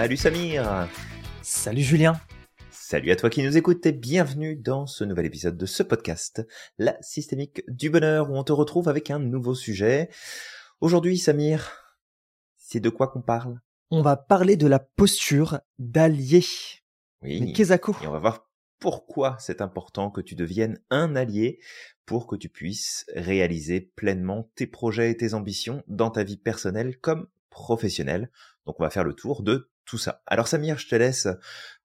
Salut Samir Salut Julien Salut à toi qui nous écoutes et bienvenue dans ce nouvel épisode de ce podcast, La systémique du bonheur, où on te retrouve avec un nouveau sujet. Aujourd'hui Samir, c'est de quoi qu'on parle? On va parler de la posture d'allié. Oui. Et on va voir pourquoi c'est important que tu deviennes un allié pour que tu puisses réaliser pleinement tes projets et tes ambitions dans ta vie personnelle comme professionnelle. Donc on va faire le tour de tout ça. Alors Samir, je te laisse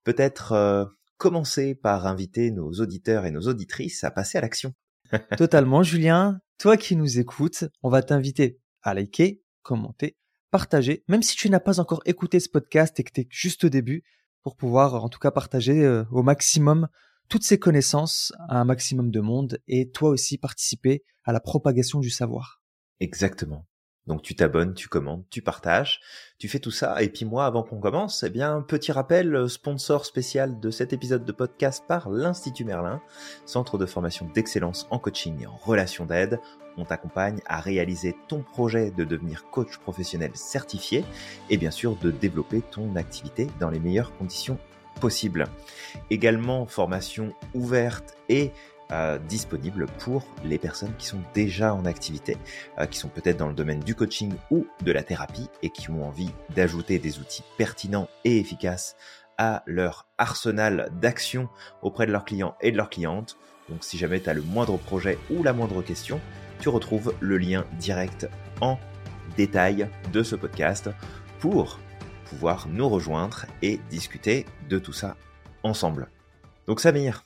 peut-être euh, commencer par inviter nos auditeurs et nos auditrices à passer à l'action. Totalement, Julien. Toi qui nous écoutes, on va t'inviter à liker, commenter, partager, même si tu n'as pas encore écouté ce podcast et que tu es juste au début, pour pouvoir en tout cas partager euh, au maximum toutes ces connaissances à un maximum de monde et toi aussi participer à la propagation du savoir. Exactement. Donc tu t'abonnes, tu commandes, tu partages, tu fais tout ça. Et puis moi, avant qu'on commence, eh bien, petit rappel, euh, sponsor spécial de cet épisode de podcast par l'Institut Merlin, centre de formation d'excellence en coaching et en relation d'aide. On t'accompagne à réaliser ton projet de devenir coach professionnel certifié et bien sûr de développer ton activité dans les meilleures conditions possibles. Également, formation ouverte et euh, disponible pour les personnes qui sont déjà en activité, euh, qui sont peut-être dans le domaine du coaching ou de la thérapie et qui ont envie d'ajouter des outils pertinents et efficaces à leur arsenal d'action auprès de leurs clients et de leurs clientes. Donc si jamais tu as le moindre projet ou la moindre question, tu retrouves le lien direct en détail de ce podcast pour pouvoir nous rejoindre et discuter de tout ça ensemble. Donc Samir,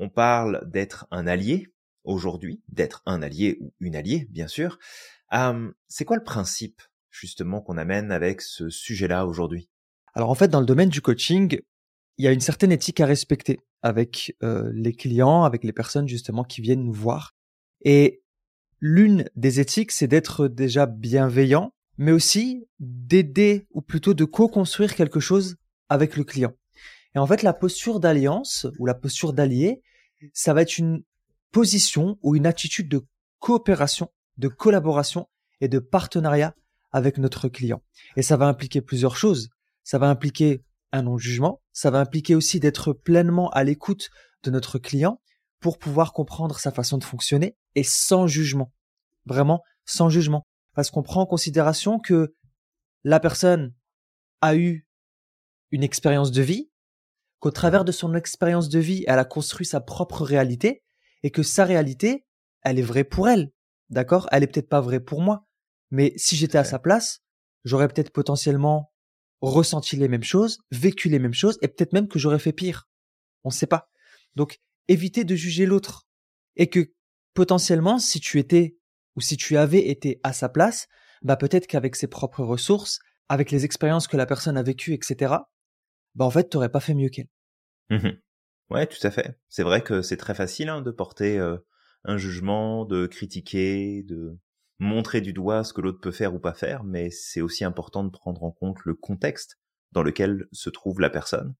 on parle d'être un allié aujourd'hui, d'être un allié ou une alliée, bien sûr. c'est quoi le principe justement qu'on amène avec ce sujet-là aujourd'hui? Alors en fait, dans le domaine du coaching, il y a une certaine éthique à respecter avec euh, les clients, avec les personnes justement qui viennent nous voir. Et l'une des éthiques, c'est d'être déjà bienveillant, mais aussi d'aider ou plutôt de co-construire quelque chose avec le client. Et en fait, la posture d'alliance ou la posture d'allié, ça va être une position ou une attitude de coopération, de collaboration et de partenariat avec notre client. Et ça va impliquer plusieurs choses. Ça va impliquer un non-jugement, ça va impliquer aussi d'être pleinement à l'écoute de notre client pour pouvoir comprendre sa façon de fonctionner et sans jugement. Vraiment sans jugement. Parce qu'on prend en considération que la personne a eu une expérience de vie, qu'au travers de son expérience de vie, elle a construit sa propre réalité et que sa réalité, elle est vraie pour elle. D'accord? Elle est peut-être pas vraie pour moi. Mais si j'étais à sa place, j'aurais peut-être potentiellement ressenti les mêmes choses, vécu les mêmes choses et peut-être même que j'aurais fait pire. On ne sait pas. Donc, éviter de juger l'autre. Et que potentiellement, si tu étais ou si tu avais été à sa place, bah peut-être qu'avec ses propres ressources, avec les expériences que la personne a vécues, etc., bah en fait, t'aurais pas fait mieux qu'elle. Mmh ouais, tout à fait. C'est vrai que c'est très facile hein, de porter euh, un jugement, de critiquer, de montrer du doigt ce que l'autre peut faire ou pas faire, mais c'est aussi important de prendre en compte le contexte dans lequel se trouve la personne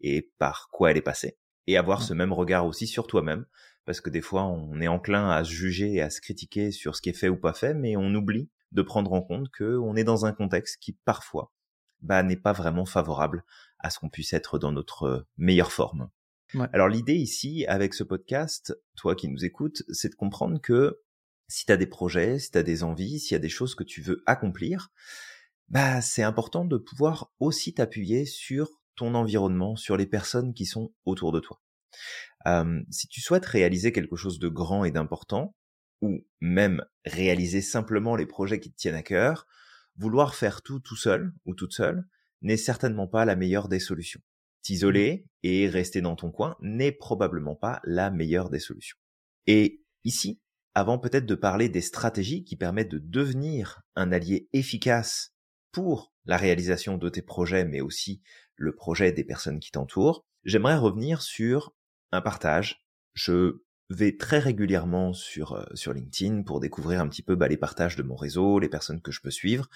et par quoi elle est passée, et avoir ce même regard aussi sur toi-même, parce que des fois on est enclin à se juger et à se critiquer sur ce qui est fait ou pas fait, mais on oublie de prendre en compte que on est dans un contexte qui parfois bah, n'est pas vraiment favorable à ce qu'on puisse être dans notre meilleure forme. Alors l'idée ici, avec ce podcast, toi qui nous écoutes, c'est de comprendre que si tu as des projets, si tu as des envies, s'il y a des choses que tu veux accomplir, bah c'est important de pouvoir aussi t'appuyer sur ton environnement, sur les personnes qui sont autour de toi. Euh, si tu souhaites réaliser quelque chose de grand et d'important, ou même réaliser simplement les projets qui te tiennent à cœur, vouloir faire tout tout seul ou toute seule n'est certainement pas la meilleure des solutions. T'isoler et rester dans ton coin n'est probablement pas la meilleure des solutions. Et ici, avant peut-être de parler des stratégies qui permettent de devenir un allié efficace pour la réalisation de tes projets, mais aussi le projet des personnes qui t'entourent, j'aimerais revenir sur un partage. Je vais très régulièrement sur euh, sur LinkedIn pour découvrir un petit peu bah, les partages de mon réseau, les personnes que je peux suivre,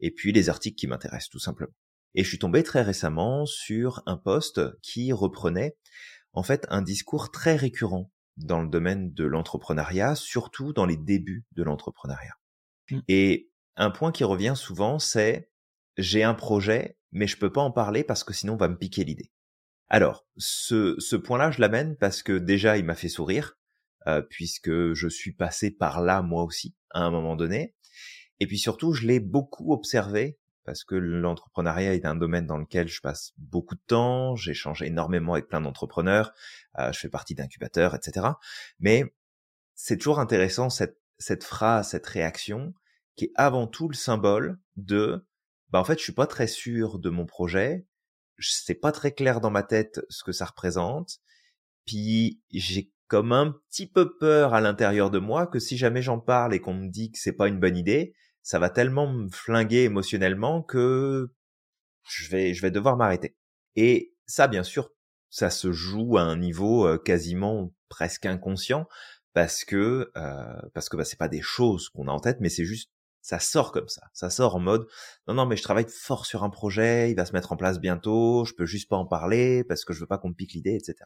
et puis les articles qui m'intéressent tout simplement. Et je suis tombé très récemment sur un post qui reprenait en fait un discours très récurrent dans le domaine de l'entrepreneuriat, surtout dans les débuts de l'entrepreneuriat. Mmh. Et un point qui revient souvent, c'est j'ai un projet, mais je peux pas en parler parce que sinon on va me piquer l'idée. Alors, ce, ce point-là, je l'amène parce que déjà, il m'a fait sourire, euh, puisque je suis passé par là moi aussi, à un moment donné. Et puis surtout, je l'ai beaucoup observé, parce que l'entrepreneuriat est un domaine dans lequel je passe beaucoup de temps, j'échange énormément avec plein d'entrepreneurs, euh, je fais partie d'incubateurs, etc. Mais c'est toujours intéressant cette, cette phrase, cette réaction, qui est avant tout le symbole de, bah en fait, je suis pas très sûr de mon projet, c'est pas très clair dans ma tête ce que ça représente, puis j'ai comme un petit peu peur à l'intérieur de moi que si jamais j'en parle et qu'on me dit que c'est pas une bonne idée, ça va tellement me flinguer émotionnellement que je vais, je vais devoir m'arrêter. Et ça, bien sûr, ça se joue à un niveau euh, quasiment presque inconscient parce que euh, parce que bah, c'est pas des choses qu'on a en tête, mais c'est juste ça sort comme ça. Ça sort en mode non non mais je travaille fort sur un projet, il va se mettre en place bientôt, je peux juste pas en parler parce que je veux pas qu'on me pique l'idée, etc.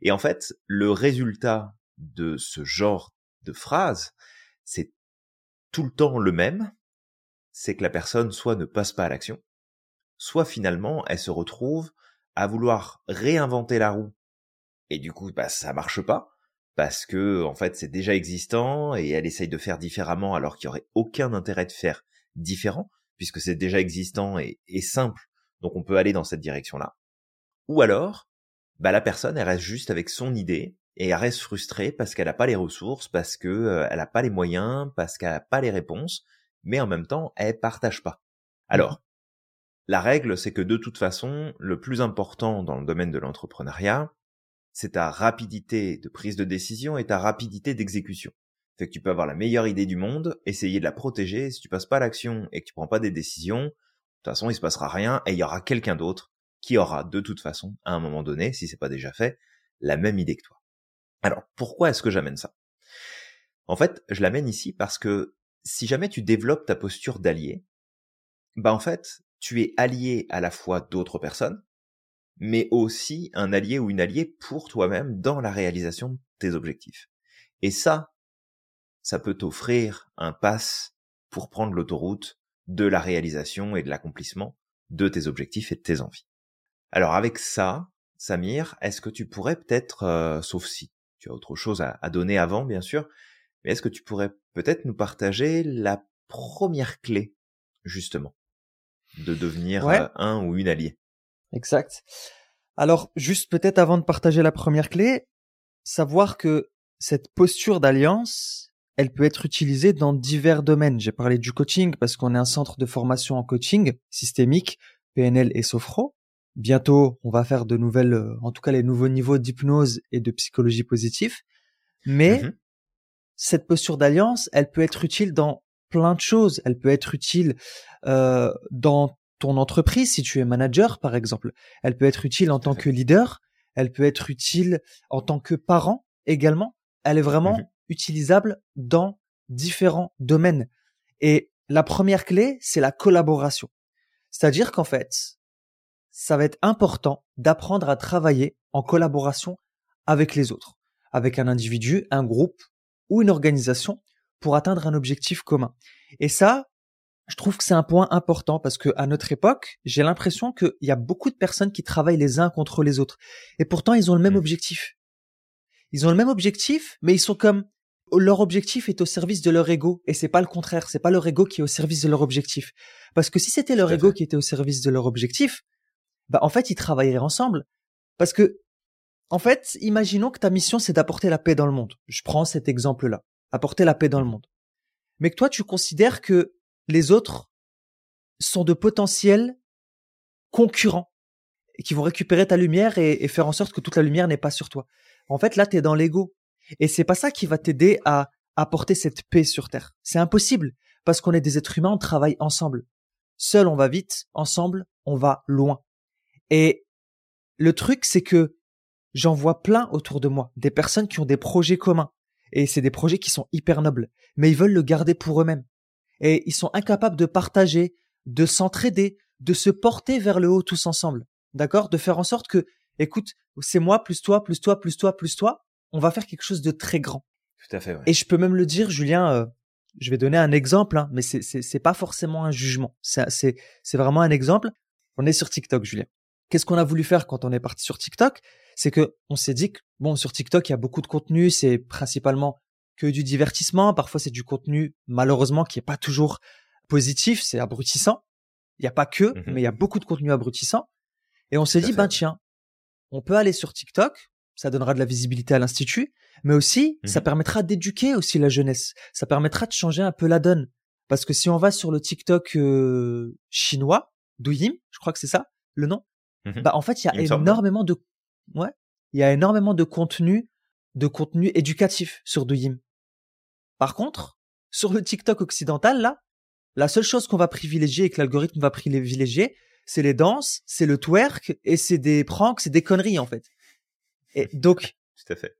Et en fait, le résultat de ce genre de phrase, c'est tout le temps le même, c'est que la personne soit ne passe pas à l'action, soit finalement elle se retrouve à vouloir réinventer la roue. Et du coup bah ça marche pas parce que en fait c'est déjà existant et elle essaye de faire différemment alors qu'il y aurait aucun intérêt de faire différent puisque c'est déjà existant et, simple. Donc on peut aller dans cette direction là ou alors bah la personne elle reste juste avec son idée et elle reste frustrée parce qu'elle n'a pas les ressources parce que euh, elle n'a pas les moyens parce qu'elle n'a pas les réponses mais en même temps elle partage pas alors la règle c'est que de toute façon le plus important dans le domaine de l'entrepreneuriat c'est ta rapidité de prise de décision et ta rapidité d'exécution. Fait que tu peux avoir la meilleure idée du monde, essayer de la protéger, si tu passes pas l'action et que tu prends pas des décisions, de toute façon, il se passera rien et il y aura quelqu'un d'autre qui aura de toute façon, à un moment donné, si c'est pas déjà fait, la même idée que toi. Alors, pourquoi est-ce que j'amène ça? En fait, je l'amène ici parce que si jamais tu développes ta posture d'allié, bah en fait, tu es allié à la fois d'autres personnes, mais aussi un allié ou une alliée pour toi-même dans la réalisation de tes objectifs. Et ça, ça peut t'offrir un pass pour prendre l'autoroute de la réalisation et de l'accomplissement de tes objectifs et de tes envies. Alors avec ça, Samir, est-ce que tu pourrais peut-être, euh, sauf si tu as autre chose à, donner avant bien sûr, mais est-ce que tu pourrais peut-être nous partager la première clé justement de devenir euh, un ou une alliée? Exact. Alors, juste peut-être avant de partager la première clé, savoir que cette posture d'alliance, elle peut être utilisée dans divers domaines. J'ai parlé du coaching parce qu'on est un centre de formation en coaching systémique, PNL et Sophro. Bientôt, on va faire de nouvelles, euh, en tout cas les nouveaux niveaux d'hypnose et de psychologie positive. Mais mm-hmm. Cette posture d'alliance, elle peut être utile dans plein de choses. Elle peut être utile euh, dans ton entreprise, si tu es manager par exemple. Elle peut être utile en tant que leader, elle peut être utile en tant que parent également. Elle est vraiment mmh utilisable dans différents domaines. Et la première clé, c'est la collaboration. C'est-à-dire qu'en fait, ça va être important d'apprendre à travailler en collaboration avec les autres, avec un individu, un groupe ou une organisation pour atteindre un objectif commun. Et ça, je trouve que c'est un point important parce que à notre époque, j'ai l'impression qu'il y a beaucoup de personnes qui travaillent les uns contre les autres. Et pourtant, ils ont le même mmh. objectif. Ils ont le même objectif, mais ils sont comme leur objectif est au service de leur ego et c'est pas le contraire. C'est pas leur ego qui est au service de leur objectif. Parce que si c'était leur ego qui était au service de leur objectif, bah en fait, ils travailleraient ensemble. Parce que, en fait, imaginons que ta mission c'est d'apporter la paix dans le monde. Je prends cet exemple-là, apporter la paix dans le monde. Mais que toi, tu considères que les autres sont de potentiels concurrents qui vont récupérer ta lumière et, faire en sorte que toute la lumière n'est pas sur toi. En fait, là, tu es dans l'ego. Et c'est pas ça qui va t'aider à apporter cette paix sur Terre. C'est impossible parce qu'on est des êtres humains, on travaille ensemble. Seul, on va vite, ensemble, on va loin. Et le truc, c'est que j'en vois plein autour de moi, des personnes qui ont des projets communs. Et c'est des projets qui sont hyper nobles, mais ils veulent le garder pour eux-mêmes et ils sont incapables de partager, de s'entraider, de se porter vers le haut tous ensemble. D'accord? De faire en sorte que, écoute, c'est moi plus toi, plus toi, plus toi, plus toi, on va faire quelque chose de très grand. Tout à fait. Et je peux même le dire, Julien, euh, je vais donner un exemple, hein, mais c'est pas forcément un jugement. C'est c'est vraiment un exemple. On est sur TikTok, Julien. Qu'est-ce qu'on a voulu faire quand on est parti sur TikTok? C'est que on s'est dit que bon, sur TikTok, il y a beaucoup de contenu, c'est principalement que du divertissement. Parfois, c'est du contenu malheureusement qui est pas toujours positif, c'est abrutissant. Il n'y a pas que, Mhm. mais il y a beaucoup de contenu abrutissant. Et on s'est dit, fait, ben tiens, on peut aller sur TikTok, ça donnera de la visibilité à l'institut, mais aussi ça Mhm. permettra d'éduquer aussi la jeunesse. Ça permettra de changer un peu la donne. Parce que si on va sur le TikTok euh, chinois, Douyin, je crois que c'est ça le nom, Mhm. bah en fait il y a Il énormément de ouais, il y a énormément de contenu de contenu éducatif sur Douyin. Par contre, sur le TikTok occidental là, la seule chose qu'on va privilégier et que l'algorithme va privilégier, c'est les danses, c'est le twerk et c'est des pranks, c'est des conneries en fait. Et donc Tout à fait.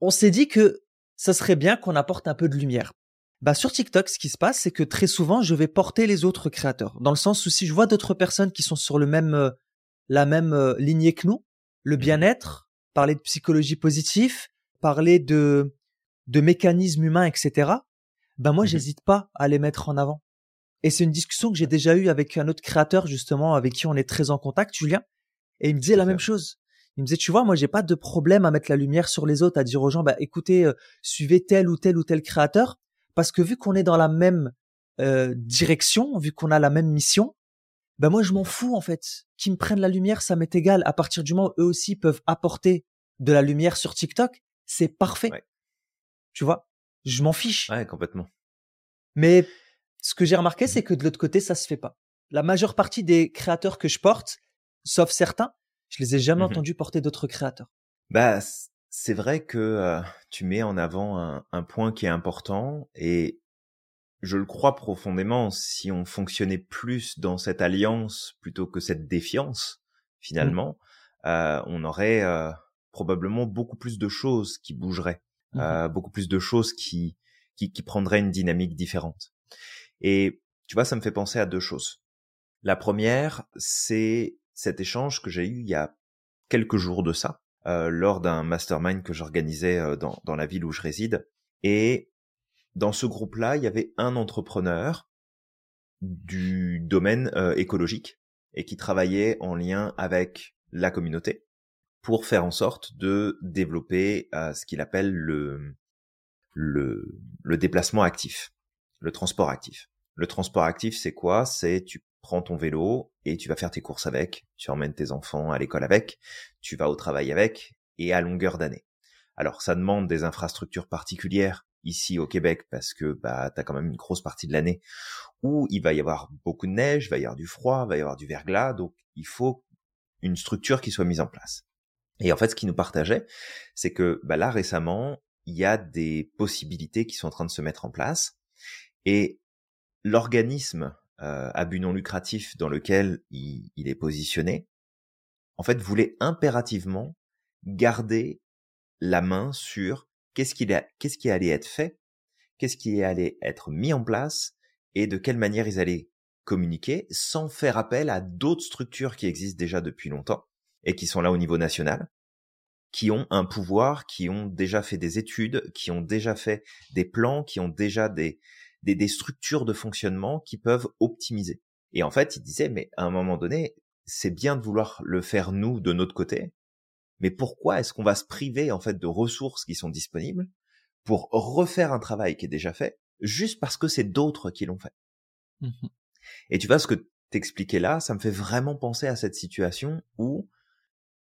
on s'est dit que ça serait bien qu'on apporte un peu de lumière. Bah sur TikTok, ce qui se passe, c'est que très souvent, je vais porter les autres créateurs, dans le sens où si je vois d'autres personnes qui sont sur le même, euh, la même euh, lignée que nous, le bien-être, parler de psychologie positive, parler de de mécanismes humains, etc. Ben moi, Mhm. j'hésite pas à les mettre en avant. Et c'est une discussion que j'ai déjà eue avec un autre créateur justement, avec qui on est très en contact, Julien, et il me disait la même chose. Il me disait, tu vois, moi, j'ai pas de problème à mettre la lumière sur les autres, à dire aux gens, bah, écoutez, euh, suivez tel ou tel ou tel créateur, parce que vu qu'on est dans la même euh, direction, vu qu'on a la même mission, ben moi, je m'en fous en fait. Qu'ils me prennent la lumière, ça m'est égal. À partir du moment où eux aussi peuvent apporter de la lumière sur TikTok, c'est parfait. Ouais. Tu vois, je m'en fiche. Ouais, complètement. Mais ce que j'ai remarqué, Mmh. c'est que de l'autre côté, ça se fait pas. La majeure partie des créateurs que je porte, sauf certains, je les ai jamais Mhm. entendus porter d'autres créateurs. Bah, c'est vrai que euh, tu mets en avant un, un point qui est important et je le crois profondément. Si on fonctionnait plus dans cette alliance plutôt que cette défiance, finalement, euh, on aurait euh, probablement beaucoup plus de choses qui bougeraient, Mhm. euh, beaucoup plus de choses qui, qui qui prendraient une dynamique différente. Et tu vois, ça me fait penser à deux choses. La première, c'est cet échange que j'ai eu il y a quelques jours de ça, euh, lors d'un mastermind que j'organisais euh, dans, dans la ville où je réside. Et dans ce groupe-là, il y avait un entrepreneur du domaine euh, écologique et qui travaillait en lien avec la communauté pour faire en sorte de développer euh, ce qu'il appelle le, le, le déplacement actif, le transport actif. Le transport actif, c'est quoi? C'est tu prends ton vélo et tu vas faire tes courses avec, tu emmènes tes enfants à l'école avec, tu vas au travail avec, et à longueur d'année. Alors ça demande des infrastructures particulières ici au Québec parce que bah t'as quand même une grosse partie de l'année où il va y avoir beaucoup de neige, il va y avoir du froid, il va y avoir du verglas, donc il faut une structure qui soit mise en place. Et en fait, ce qui nous partageait, c'est que bah, là récemment, il y a des possibilités qui sont en train de se mettre en place, et l'organisme euh, à but non lucratif dans lequel il est positionné, en fait, voulait impérativement garder la main sur qu'est-ce qui, qu'est-ce qui allait être fait, qu'est-ce qui allait être mis en place et de quelle manière ils allaient communiquer sans faire appel à d'autres structures qui existent déjà depuis longtemps et qui sont là au niveau national, qui ont un pouvoir, qui ont déjà fait des études, qui ont déjà fait des plans, qui ont déjà des, des, des structures de fonctionnement qui peuvent optimiser. Et en fait, il disait, mais à un moment donné, c'est bien de vouloir le faire nous de notre côté, mais pourquoi est-ce qu'on va se priver en fait de ressources qui sont disponibles pour refaire un travail qui est déjà fait juste parce que c'est d'autres qui l'ont fait? Mmh Et tu vois ce que t'expliquais là, ça me fait vraiment penser à cette situation où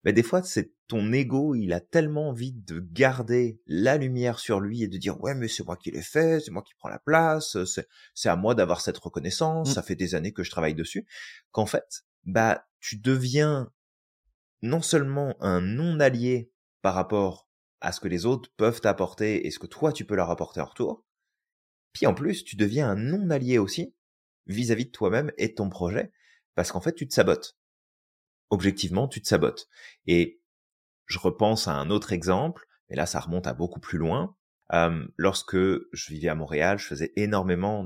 ben, des fois c'est ton ego, il a tellement envie de garder la lumière sur lui et de dire ouais mais c'est moi qui l'ai fait, c'est moi qui prends la place, c'est à moi d'avoir cette reconnaissance, Mm. ça fait des années que je travaille dessus, qu'en fait bah tu deviens non seulement un non allié par rapport à ce que les autres peuvent t'apporter et ce que toi tu peux leur apporter en retour, puis en plus tu deviens un non allié aussi vis-à-vis de toi-même et de ton projet parce qu'en fait tu te sabotes. Objectivement, tu te sabotes. Et je repense à un autre exemple, mais là ça remonte à beaucoup plus loin. Lorsque je vivais à Montréal, je faisais énormément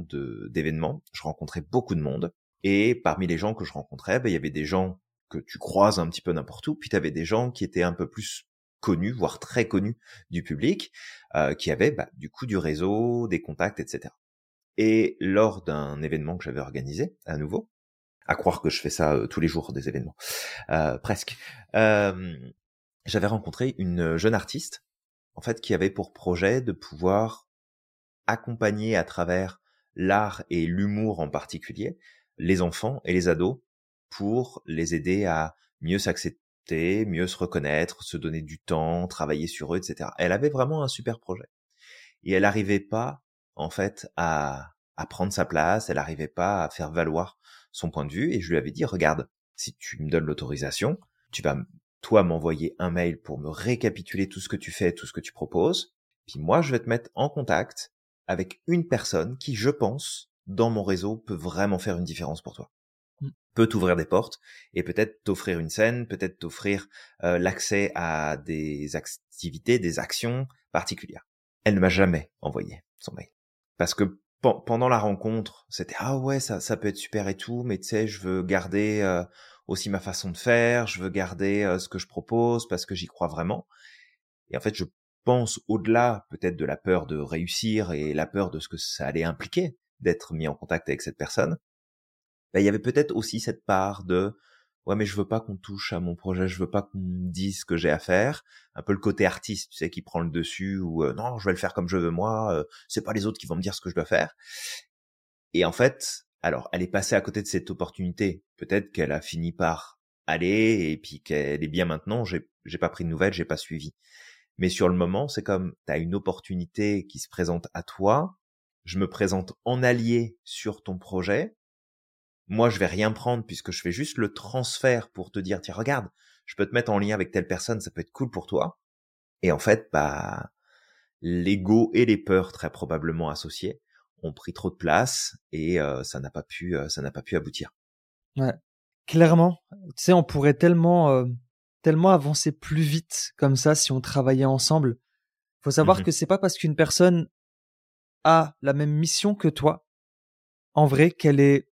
d'événements, je rencontrais beaucoup de monde, et parmi les gens que je rencontrais, ben, il y avait des gens que tu croises un petit peu n'importe où, puis tu avais des gens qui étaient un peu plus connus, voire très connus du public, euh, qui avaient bah, du coup du réseau, des contacts, etc. Et lors d'un événement que j'avais organisé, à nouveau, À croire que je fais ça tous les jours des événements, presque. J'avais rencontré une jeune artiste, en fait, qui avait pour projet de pouvoir accompagner à travers l'art et l'humour en particulier les enfants et les ados pour les aider à mieux s'accepter, mieux se reconnaître, se donner du temps, travailler sur eux, etc. Elle avait vraiment un super projet. Et elle n'arrivait pas, en fait, à, à prendre sa place, elle n'arrivait pas à faire valoir son point de vue, et je lui avais dit, regarde, si tu me donnes l'autorisation, tu vas, toi, m'envoyer un mail pour me récapituler tout ce que tu fais, tout ce que tu proposes, puis moi, je vais te mettre en contact avec une personne qui, je pense, dans mon réseau, peut vraiment faire une différence pour toi. Peut t'ouvrir des portes et peut-être t'offrir une scène, peut-être t'offrir euh, l'accès à des activités, des actions particulières. Elle ne m'a jamais envoyé son mail. Parce que pendant la rencontre, c'était ah ouais ça ça peut être super et tout, mais tu sais je veux garder euh, aussi ma façon de faire, je veux garder euh, ce que je propose parce que j'y crois vraiment. Et en fait je pense au-delà peut-être de la peur de réussir et la peur de ce que ça allait impliquer d'être mis en contact avec cette personne, bah, il y avait peut-être aussi cette part de ouais mais je veux pas qu'on touche à mon projet, je veux pas qu'on me dise ce que j'ai à faire, un peu le côté artiste, tu sais, qui prend le dessus ou euh, non je vais le faire comme je veux moi, euh, c'est pas les autres qui vont me dire ce que je dois faire. Et en fait, alors elle est passée à côté de cette opportunité, peut-être qu'elle a fini par aller et puis qu'elle est bien maintenant, j'ai j'ai pas pris de nouvelles, j'ai pas suivi. Mais sur le moment, c'est comme tu as une opportunité qui se présente à toi, je me présente en allié sur ton projet. Moi, je vais rien prendre puisque je fais juste le transfert pour te dire, tiens, regarde, je peux te mettre en lien avec telle personne, ça peut être cool pour toi. Et en fait, bah, l'ego et les peurs très probablement associées ont pris trop de place et euh, ça n'a pas pu, euh, ça n'a pas pu aboutir. Ouais, clairement. Tu sais, on pourrait tellement euh, tellement avancer plus vite comme ça si on travaillait ensemble. Faut savoir mmh que c'est pas parce qu'une personne a la même mission que toi, en vrai, qu'elle est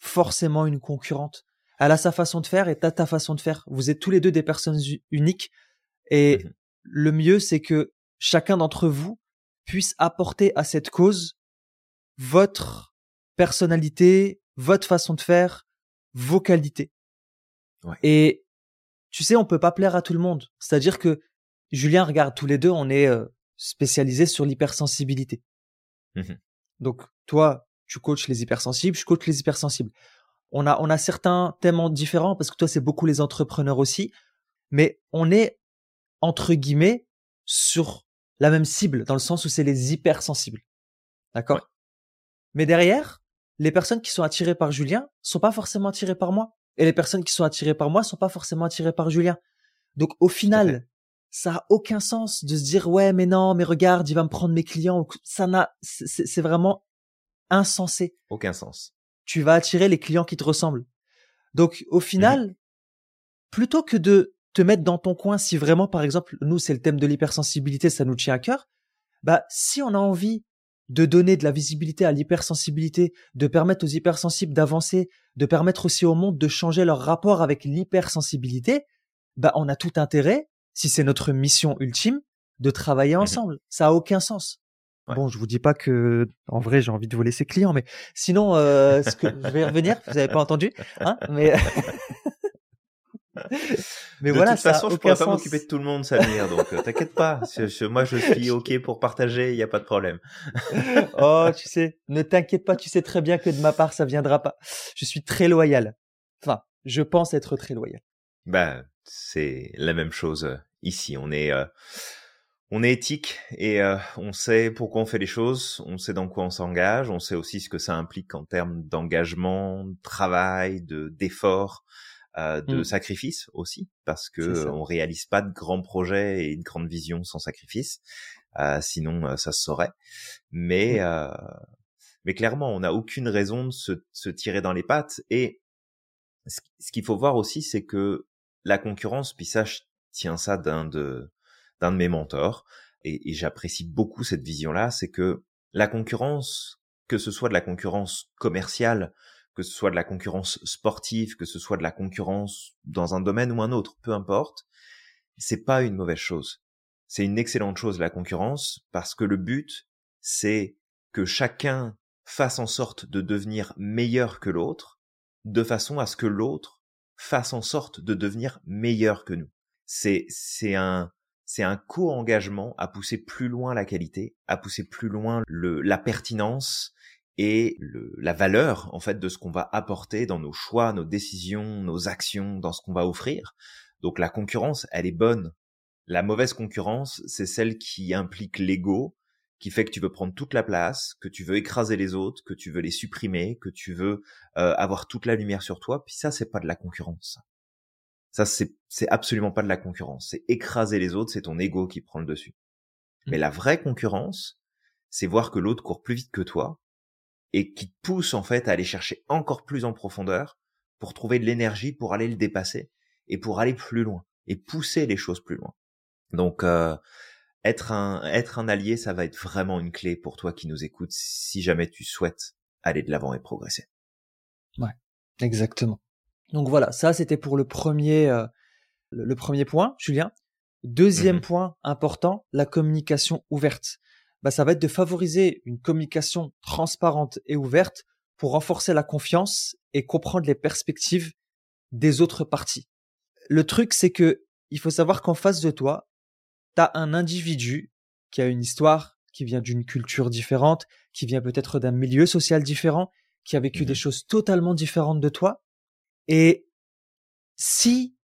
forcément une concurrente. Elle a sa façon de faire et t'as ta façon de faire. Vous êtes tous les deux des personnes uniques et mmh le mieux c'est que chacun d'entre vous puisse apporter à cette cause votre personnalité, votre façon de faire, vos qualités. Et tu sais, on peut pas plaire à tout le monde. C'est-à-dire que Julien, regarde, tous les deux, on est euh, spécialisés sur l'hypersensibilité. Mmh Donc, toi, tu coaches les hypersensibles, je coach les hypersensibles. On a, on a certains thèmes différents parce que toi, c'est beaucoup les entrepreneurs aussi, mais on est, entre guillemets, sur la même cible, dans le sens où c'est les hypersensibles. D'accord? Mais derrière, les personnes qui sont attirées par Julien sont pas forcément attirées par moi. Et les personnes qui sont attirées par moi sont pas forcément attirées par Julien. Donc au final, ça a aucun sens de se dire ouais mais non mais regarde il va me prendre mes clients. Ça n'a c'est vraiment insensé. Aucun sens. Tu vas attirer les clients qui te ressemblent. Donc au final, mmh plutôt que de te mettre dans ton coin, si vraiment par exemple nous c'est le thème de l'hypersensibilité, ça nous tient à cœur, bah si on a envie de donner de la visibilité à l'hypersensibilité, de permettre aux hypersensibles d'avancer, de permettre aussi au monde de changer leur rapport avec l'hypersensibilité, bah on a tout intérêt, si c'est notre mission ultime, de travailler mmh ensemble. Ça a aucun sens. Bon, je vous dis pas que en vrai j'ai envie de vous laisser client, mais sinon, euh, ce que je vais revenir. Vous avez pas entendu, hein Mais Mais de voilà, toute façon, je pourrais pas m'occuper de tout le monde, Samir, donc euh, t'inquiète pas. moi, je suis ok pour partager, il y a pas de problème. oh, tu sais, ne t'inquiète pas, tu sais très bien que de ma part, ça viendra pas. Je suis très loyal. Enfin, je pense être très loyal. Ben, c'est la même chose euh, ici. On est, euh, on est éthique et on sait pourquoi on fait les choses, on sait dans quoi on s'engage, on sait aussi ce que ça implique en termes d'engagement, de travail, de d'effort. Euh, de mmh. sacrifice aussi, parce que on réalise pas de grands projets et une grande vision sans sacrifice, euh, sinon euh, ça se saurait. Mais mmh. mais clairement, on n'a aucune raison de se, se, tirer dans les pattes. Et ce, qu'il faut voir aussi, c'est que la concurrence, puis ça, je tiens ça d'un de d'un de mes mentors, et, j'apprécie beaucoup cette vision-là, c'est que la concurrence, que ce soit de la concurrence commerciale que ce soit de la concurrence sportive, que ce soit de la concurrence dans un domaine ou un autre, peu importe, c'est pas une mauvaise chose. C'est une excellente chose la concurrence parce que le but c'est que chacun fasse en sorte de devenir meilleur que l'autre de façon à ce que l'autre fasse en sorte de devenir meilleur que nous. C'est, c'est un, c'est un co-engagement à pousser plus loin la qualité, à pousser plus loin le, la pertinence et le, la valeur en fait de ce qu'on va apporter dans nos choix, nos décisions, nos actions, dans ce qu'on va offrir. Donc la concurrence, elle est bonne. La mauvaise concurrence, c'est celle qui implique l'ego, qui fait que tu veux prendre toute la place, que tu veux écraser les autres, que tu veux les supprimer, que tu veux euh, avoir toute la lumière sur toi. Puis ça, c'est pas de la concurrence. Ça, c'est absolument pas de la concurrence. C'est écraser les autres, c'est ton ego qui prend le dessus. Mmh. Mais la vraie concurrence, c'est voir que l'autre court plus vite que toi et qui te pousse en fait à aller chercher encore plus en profondeur pour trouver de l'énergie pour aller le dépasser et pour aller plus loin et pousser les choses plus loin. Donc euh, être un être un allié, ça va être vraiment une clé pour toi qui nous écoutes si jamais tu souhaites aller de l'avant et progresser. Ouais, exactement. Donc voilà, ça c'était pour le premier euh, le premier point, Julien. Deuxième mmh point important, la communication ouverte. Bah, ça va être de favoriser une communication transparente et ouverte pour renforcer la confiance et comprendre les perspectives des autres parties. Le truc, c'est que il faut savoir qu'en face de toi, tu as un individu qui a une histoire, qui vient d'une culture différente, qui vient peut-être d'un milieu social différent, qui a vécu des mmh choses totalement différentes de toi. Et si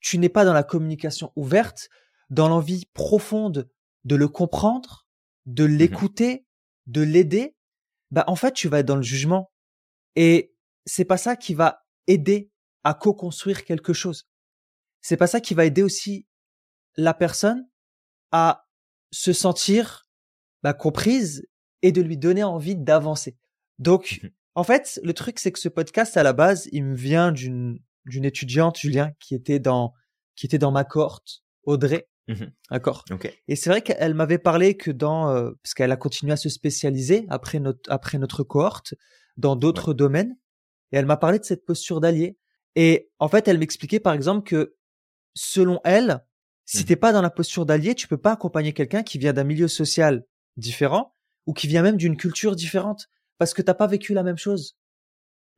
tu n'es pas dans la communication ouverte, dans l'envie profonde de le comprendre, de mmh l'écouter, de l'aider, bah en fait tu vas être dans le jugement. Et c'est pas ça qui va aider à co-construire quelque chose. C'est pas ça qui va aider aussi la personne à se sentir bah, comprise et de lui donner envie d'avancer. Donc, mmh en fait, le truc, c'est que ce podcast, à la base, il me vient d'une d'une étudiante, Julien, qui était dans qui était dans ma cohorte, Audrey, Mmh D'accord. Ok. Et c'est vrai qu'elle m'avait parlé que dans, euh, parce qu'elle a continué à se spécialiser après notre, après notre cohorte dans d'autres domaines. Et elle m'a parlé de cette posture d'allié. Et en fait, elle m'expliquait par exemple que selon elle, si Mmh. t'es pas dans la posture d'allié, tu peux pas accompagner quelqu'un qui vient d'un milieu social différent ou qui vient même d'une culture différente parce que t'as pas vécu la même chose.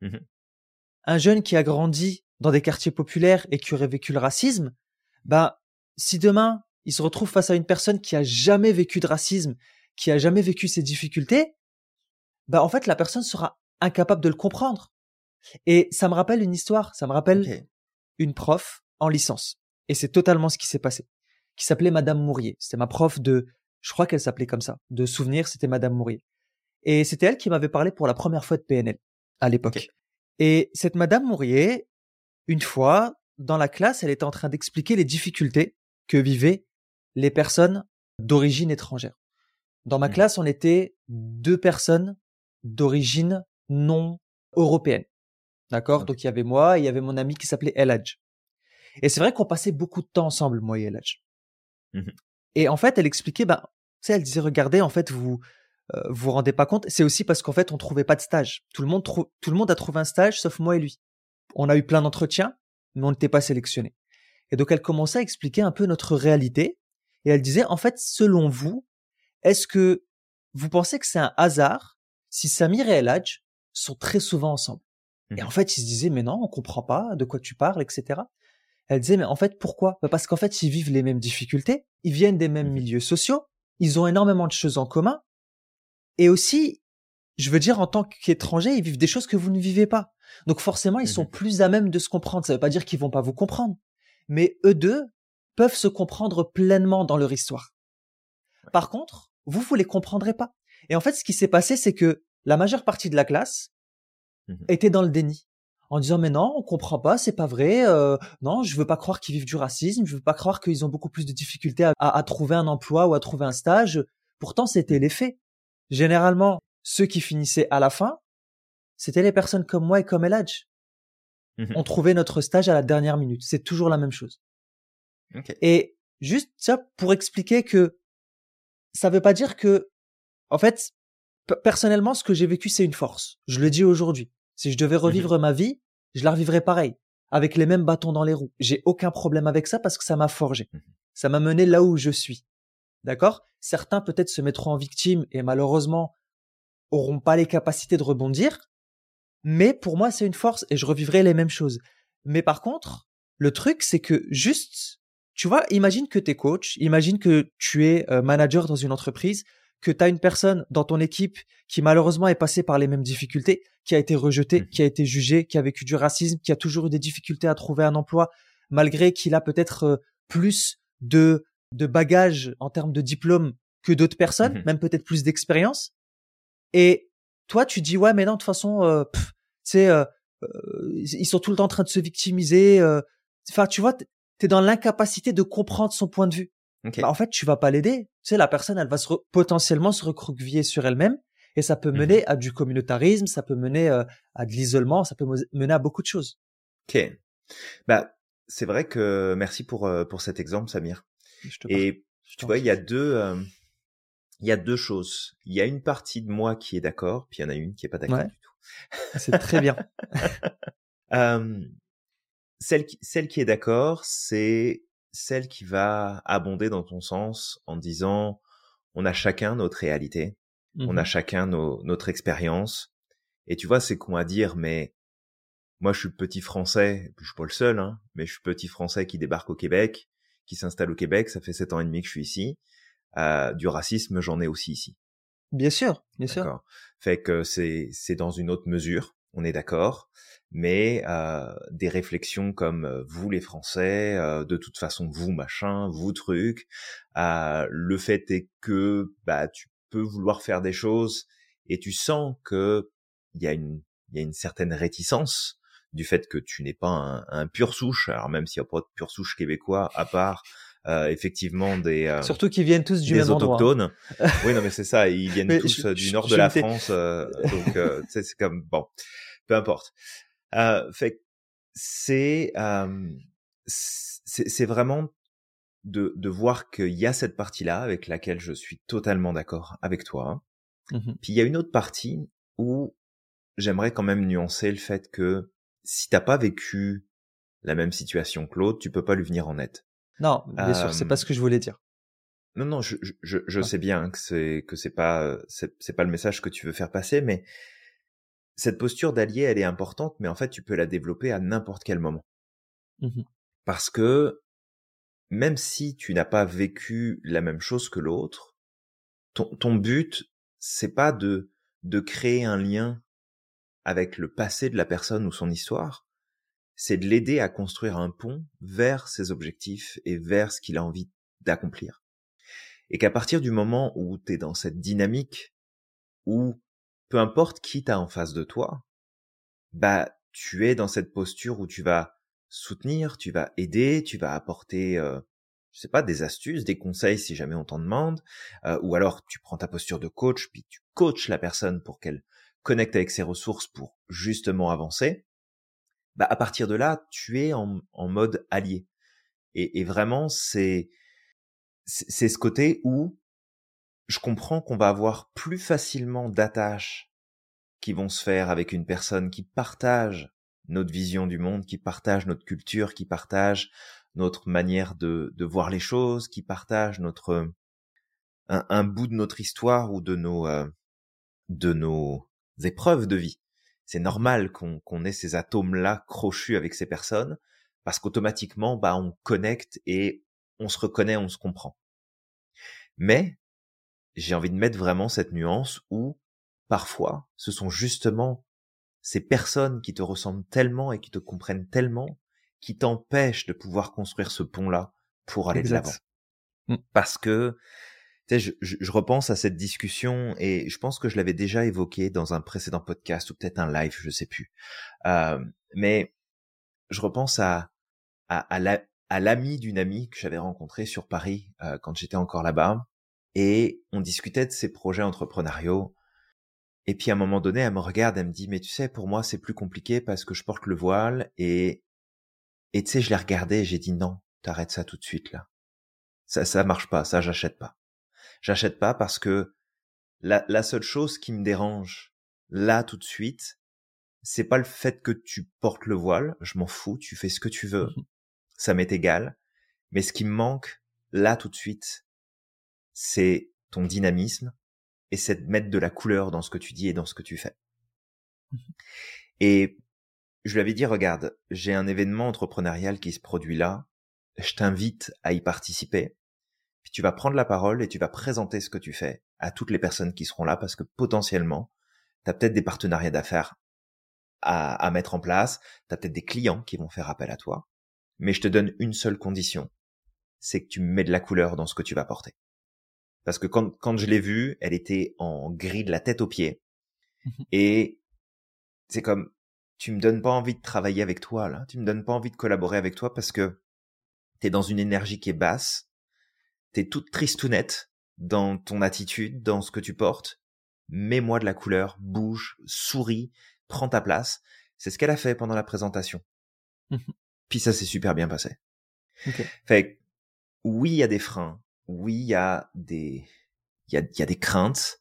Mmh Un jeune qui a grandi dans des quartiers populaires et qui aurait vécu le racisme, bah, si demain il se retrouve face à une personne qui a jamais vécu de racisme, qui a jamais vécu ces difficultés, bah en fait la personne sera incapable de le comprendre. Et ça me rappelle une histoire, ça me rappelle une prof en licence. Et c'est totalement ce qui s'est passé. Qui s'appelait Madame Mourier. C'était ma prof de, je crois qu'elle s'appelait comme ça, de souvenir, c'était Madame Mourier. Et c'était elle qui m'avait parlé pour la première fois de PNL à l'époque. Et cette Madame Mourier, une fois, dans la classe, elle était en train d'expliquer les difficultés que vivaient les personnes d'origine étrangère. Dans ma Mhm. classe, on était deux personnes d'origine non européenne. D'accord? Donc il y avait moi et il y avait mon ami qui s'appelait Eladj. Et c'est vrai qu'on passait beaucoup de temps ensemble, moi et Eladj. Mhm. Et en fait, elle expliquait, bah, tu sais, elle disait, regardez, en fait, vous euh, vous vous rendez pas compte. C'est aussi parce qu'en fait, on trouvait pas de stage. Tout le monde tout le monde a trouvé un stage, sauf moi et lui. On a eu plein d'entretiens, mais on n'était pas sélectionnés. Et donc, elle commençait à expliquer un peu notre réalité. Et elle disait, en fait, selon vous, est-ce que vous pensez que c'est un hasard si Samir et Eladj sont très souvent ensemble? Et Mhm. en fait, ils se disaient, mais non, on comprend pas de quoi tu parles, etc. Elle disait, mais en fait, pourquoi? Bah, Parce qu'en fait, ils vivent les mêmes difficultés, ils viennent des mêmes Mhm. milieux sociaux, ils ont énormément de choses en commun. Et aussi, je veux dire, en tant qu'étrangers, ils vivent des choses que vous ne vivez pas. Donc forcément, ils sont Mhm. plus à même de se comprendre. Ça veut pas dire qu'ils vont pas vous comprendre. Mais eux deux peuvent se comprendre pleinement dans leur histoire. Par contre, vous, vous les comprendrez pas. Et en fait, ce qui s'est passé, c'est que la majeure partie de la classe Mhm. était dans le déni. En disant, mais non, on comprend pas, c'est pas vrai, euh, non, je veux pas croire qu'ils vivent du racisme, je veux pas croire qu'ils ont beaucoup plus de difficultés à, à- à trouver un emploi ou à trouver un stage. Pourtant, c'était les faits. Généralement, ceux qui finissaient à la fin, c'était les personnes comme moi et comme Eladj. Mhm. On trouvait notre stage à la dernière minute. C'est toujours la même chose. Et juste ça pour expliquer que ça veut pas dire que, en fait, personnellement, ce que j'ai vécu, c'est une force. Je le dis aujourd'hui. Si je devais revivre ma vie, je la revivrais pareil, avec les mêmes bâtons dans les roues. J'ai aucun problème avec ça parce que ça m'a forgé. Mhm. Ça m'a mené là où je suis. D'accord? Certains peut-être se mettront en victime et malheureusement auront pas les capacités de rebondir. Mais pour moi, c'est une force et je revivrai les mêmes choses. Mais par contre, le truc, c'est que juste, tu vois, imagine que tu es coach, imagine que tu es euh, manager dans une entreprise, que tu as une personne dans ton équipe qui malheureusement est passée par les mêmes difficultés, qui a été rejetée, mmh. qui a été jugée, qui a vécu du racisme, qui a toujours eu des difficultés à trouver un emploi, malgré qu'il a peut-être euh, plus de, de bagages en termes de diplôme que d'autres personnes, mmh même peut-être plus d'expérience. Et toi, tu dis, ouais, mais non, de toute façon, euh, c'est, euh, euh, ils sont tout le temps en train de se victimiser. Euh. Enfin, tu vois, t'es dans l'incapacité de comprendre son point de vue. Bah, en fait, tu vas pas l'aider. Tu sais, la personne, elle va se potentiellement se recroqueviller sur elle-même et ça peut mmh mener à du communautarisme, ça peut mener à de l'isolement, ça peut mener à beaucoup de choses. Ok. Bah, c'est vrai que merci pour pour cet exemple, Samir. Et tu vois, il y a deux il y a deux choses. Il y a une partie de moi qui est d'accord, puis il y en a une qui est pas d'accord du tout. C'est très bien. celle, qui, celle qui est d'accord, c'est celle qui va abonder dans ton sens en disant on a chacun notre réalité, on a mmh chacun nos, notre expérience. Et tu vois, c'est con à dire, mais moi je suis petit français, je suis pas le seul, hein, mais je suis petit français qui débarque au Québec, qui s'installe au Québec, ça fait sept ans et demi que je suis ici. Euh, du racisme, j'en ai aussi ici. Bien sûr, bien sûr. Fait que c'est c'est dans une autre mesure, on est d'accord. Mais euh, des réflexions comme euh, vous les Français, euh, de toute façon vous machin, vous truc, euh, le fait est que bah tu peux vouloir faire des choses et tu sens que il y a une il y a une certaine réticence du fait que tu n'es pas un, un pur souche. Alors même s'il n'y a pas de pur souche québécois à part euh, effectivement des euh, surtout qu'ils viennent tous du des même autochtones. oui, non mais c'est ça, ils viennent tous euh, du nord de la France, donc c'est comme bon, peu importe. fait c'est c'est vraiment de, de voir qu'il y a cette partie-là avec laquelle je suis totalement d'accord avec toi. Mmh Puis il y a une autre partie où j'aimerais quand même nuancer le fait que si t'as pas vécu la même situation que l'autre, tu peux pas lui venir en aide. Non, bien sûr, c'est pas ce que je voulais dire. Non, non, je, je, je sais bien que c'est que c'est pas c'est pas le message que tu veux faire passer, mais cette posture d'allié, elle est importante, mais en fait, tu peux la développer à n'importe quel moment. Mmh Parce que même si tu n'as pas vécu la même chose que l'autre, ton, ton but, c'est pas de de créer un lien avec le passé de la personne ou son histoire, c'est de l'aider à construire un pont vers ses objectifs et vers ce qu'il a envie d'accomplir. Et qu'à partir du moment où tu es dans cette dynamique, où peu importe qui t'as en face de toi, bah tu es dans cette posture où tu vas soutenir, tu vas aider, tu vas apporter, euh, je sais pas, des astuces, des conseils si jamais on t'en demande, euh, ou alors tu prends ta posture de coach puis tu coaches la personne pour qu'elle connecte avec ses ressources pour justement avancer bah, à partir de là, tu es en, en mode allié. Et, vraiment, c'est c'est ce côté où je comprends qu'on va avoir plus facilement d'attaches qui vont se faire avec une personne qui partage notre vision du monde, qui partage notre culture, qui partage notre manière de, de voir les choses, qui partage notre un, un, bout de notre histoire ou de nos euh, de nos épreuves de vie c'est normal qu'on ait ces atomes-là crochus avec ces personnes, parce qu'automatiquement, bah, on connecte et on se reconnaît, on se comprend. Mais j'ai envie de mettre vraiment cette nuance où parfois, ce sont justement ces personnes qui te ressemblent tellement et qui te comprennent tellement qui t'empêchent de pouvoir construire ce pont-là pour aller de l'avant. Mmh. Parce que je, je, repense à cette discussion et je pense que je l'avais déjà évoqué dans un précédent podcast ou peut-être un live, je sais plus. Euh, mais je repense à à, à d'une amie que j'avais rencontré sur Paris euh, quand j'étais encore là-bas et on discutait de ses projets entrepreneuriaux. Et puis à un moment donné, elle me regarde, elle me dit mais tu sais pour moi c'est plus compliqué parce que je porte le voile et et tu sais je l'ai regardé et j'ai dit non, t'arrêtes ça tout de suite là. Ça ça marche pas, ça j'achète pas j'achète pas parce que la, la seule chose qui me dérange là tout de suite, c'est pas le fait que tu portes le voile, je m'en fous, tu fais ce que tu veux, mmh ça m'est égal, mais ce qui me manque là tout de suite, c'est ton dynamisme et c'est de mettre de la couleur dans ce que tu dis et dans ce que tu fais. Mmh Et je lui avais dit, regarde, j'ai un événement entrepreneurial qui se produit là, je t'invite à y participer. Puis tu vas prendre la parole et tu vas présenter ce que tu fais à toutes les personnes qui seront là parce que potentiellement, tu as peut-être des partenariats d'affaires à, à, mettre en place, tu as peut-être des clients qui vont faire appel à toi, mais je te donne une seule condition, c'est que tu mets de la couleur dans ce que tu vas porter. Parce que quand, quand je l'ai vue, elle était en gris de la tête aux pieds. et c'est comme, tu me donnes pas envie de travailler avec toi, là. Tu me donnes pas envie de collaborer avec toi parce que t'es dans une énergie qui est basse. T'es toute tristounette dans ton attitude, dans ce que tu portes. Mets-moi de la couleur, bouge, souris, prends ta place. C'est ce qu'elle a fait pendant la présentation. Puis ça s'est super bien passé. Fait oui, il y a des freins. Oui, il y a des, il y a, y a des craintes.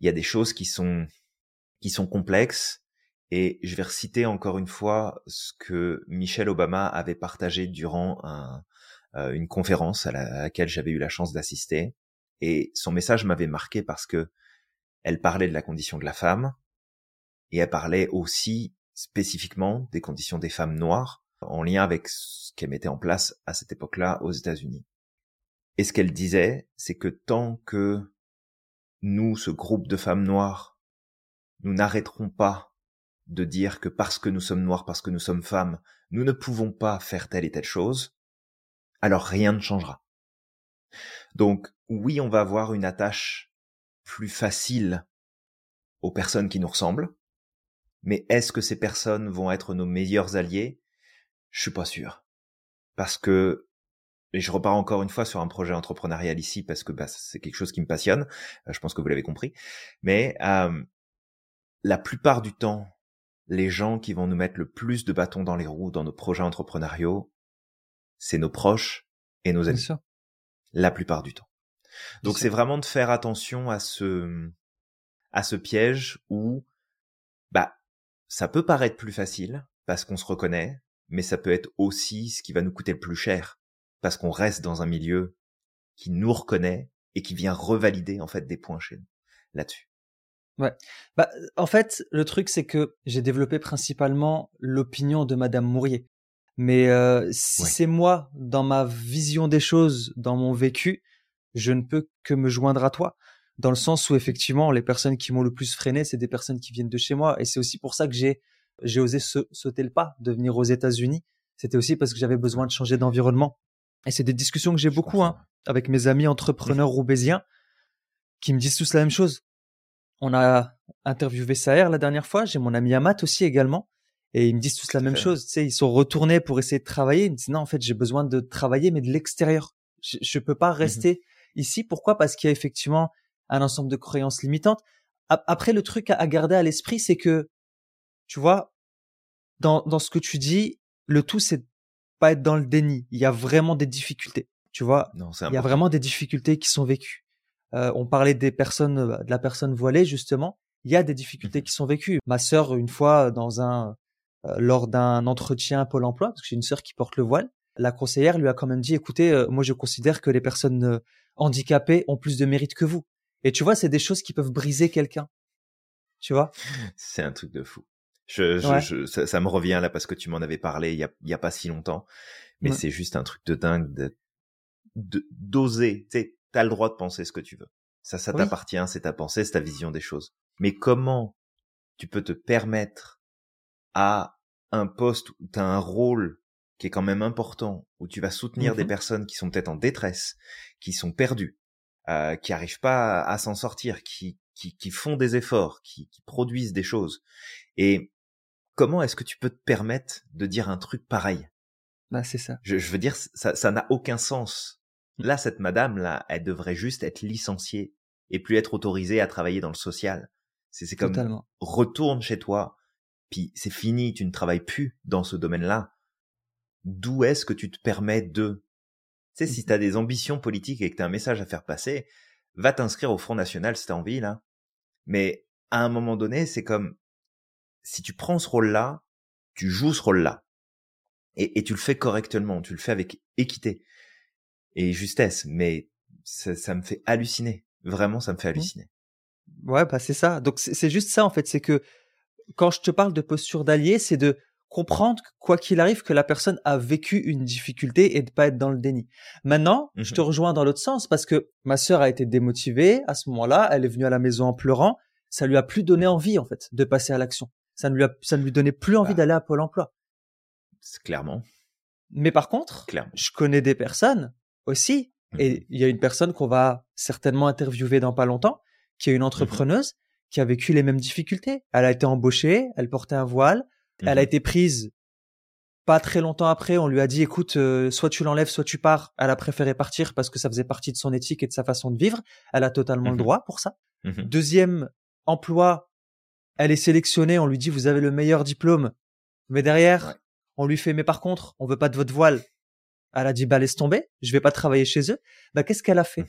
Il y a des choses qui sont, qui sont complexes. Et je vais reciter encore une fois ce que Michelle Obama avait partagé durant un, une conférence à, laquelle j'avais eu la chance d'assister. Et son message m'avait marqué parce que elle parlait de la condition de la femme et elle parlait aussi spécifiquement des conditions des femmes noires en lien avec ce qu'elle mettait en place à cette époque-là aux États-Unis. Et ce qu'elle disait, c'est que tant que nous, ce groupe de femmes noires, nous n'arrêterons pas de dire que parce que nous sommes noirs, parce que nous sommes femmes, nous ne pouvons pas faire telle et telle chose, alors rien ne changera. Donc oui, on va avoir une attache plus facile aux personnes qui nous ressemblent, mais est-ce que ces personnes vont être nos meilleurs alliés? Je suis pas sûr. Parce que et je repars encore une fois sur un projet entrepreneurial ici parce que bah, c'est quelque chose qui me passionne. Je pense que vous l'avez compris. Mais euh, la plupart du temps, les gens qui vont nous mettre le plus de bâtons dans les roues dans nos projets entrepreneuriaux, c'est nos proches et nos amis. La plupart du temps. Donc c'est vraiment de faire attention à ce à ce piège où bah ça peut paraître plus facile parce qu'on se reconnaît, mais ça peut être aussi ce qui va nous coûter le plus cher parce qu'on reste dans un milieu qui nous reconnaît et qui vient revalider en fait des points chez nous là-dessus. Ouais. Bah, en fait, le truc c'est que j'ai développé principalement l'opinion de Madame Mourier. Mais euh, si c'est moi, dans ma vision des choses, dans mon vécu, je ne peux que me joindre à toi. Dans le sens où effectivement, les personnes qui m'ont le plus freiné, c'est des personnes qui viennent de chez moi. Et c'est aussi pour ça que j'ai j'ai osé sauter le pas de venir aux États-Unis. C'était aussi parce que j'avais besoin de changer d'environnement. Et c'est des discussions que j'ai beaucoup hein, avec mes amis entrepreneurs roubaisiens qui me disent tous la même chose. On a interviewé Saher la dernière fois, j'ai mon ami Amat aussi également, et ils me disent tous la même chose. Tu sais, ils sont retournés pour essayer de travailler. Ils me disent non, en fait, j'ai besoin de travailler, mais de l'extérieur. Je, je peux pas mmh rester ici. Pourquoi? Parce qu'il y a effectivement un ensemble de croyances limitantes. Après, le truc à garder à l'esprit, c'est que, tu vois, dans, dans ce que tu dis, le tout, c'est pas être dans le déni. Il y a vraiment des difficultés. Tu vois, non, il y a vraiment des difficultés qui sont vécues. Euh, on parlait des personnes, de la personne voilée justement. Il y a des difficultés mmh qui sont vécues. Ma sœur, une fois, dans un, lors d'un entretien à Pôle Emploi, parce que j'ai une sœur qui porte le voile, la conseillère lui a quand même dit, écoutez, moi je considère que les personnes handicapées ont plus de mérite que vous. Et tu vois, c'est des choses qui peuvent briser quelqu'un. Tu vois? C'est un truc de fou. Je, je, je ça, ça, me revient là parce que tu m'en avais parlé il y a, il y a pas si longtemps, mais c'est juste un truc de dingue de d'oser. Tu t'as le droit de penser ce que tu veux. Ça, ça t'appartient, c'est ta pensée, c'est ta vision des choses. Mais comment tu peux te permettre à un poste où t'as un rôle qui est quand même important, où tu vas soutenir des mmh personnes qui sont peut-être en détresse, qui sont perdues, euh, qui arrivent pas à, à s'en sortir, qui, qui, qui, font des efforts, qui, qui produisent des choses. Et comment est-ce que tu peux te permettre de dire un truc pareil? Bah c'est ça. Je, veux dire, ça, ça n'a aucun sens. Mmh. Là, cette madame là, elle devrait juste être licenciée et plus être autorisée à travailler dans le social. C'est comme Totalement. retourne chez toi, puis c'est fini, tu ne travailles plus dans ce domaine-là. D'où est-ce que tu te permets de? Tu sais, si mmh. tu as des ambitions politiques et que tu as un message à faire passer, va t'inscrire au Front National si t'as envie là. Mais à un moment donné, c'est comme si tu prends ce rôle-là, tu joues ce rôle-là. Et, et, tu le fais correctement, tu le fais avec équité et justesse, mais ça, ça me fait halluciner. Vraiment, ça me fait mmh. halluciner. Ouais, bah c'est ça. Donc c'est juste ça en fait, c'est que quand je te parle de posture d'allié, c'est de comprendre quoi qu'il arrive que la personne a vécu une difficulté et de pas être dans le déni. Maintenant, je Mhm. te rejoins dans l'autre sens parce que ma sœur a été démotivée à ce moment-là, elle est venue à la maison en pleurant, ça lui a plus donné envie en fait de passer à l'action. Ça ne lui a, ça ne lui donnait plus envie Bah. d'aller à Pôle emploi. C'est clairement, Mais par contre, clairement. je connais des personnes aussi Mhm. et il y a une personne qu'on va certainement interviewer dans pas longtemps, qui est une entrepreneuse, qui a vécu les mêmes difficultés. Elle a été embauchée, elle portait un voile, elle a Mhm. été prise pas très longtemps après. On lui a dit, écoute, euh, soit tu l'enlèves, soit tu pars. Elle a préféré partir parce que ça faisait partie de son éthique et de sa façon de vivre. Elle a totalement le Mhm. droit pour ça. Mhm. Deuxième emploi, elle est sélectionnée. On lui dit, vous avez le meilleur diplôme. Mais derrière, Ouais. on lui fait, mais par contre, on veut pas de votre voile. Elle a dit, bah, laisse tomber. Je vais pas travailler chez eux. Bah, qu'est-ce qu'elle a fait?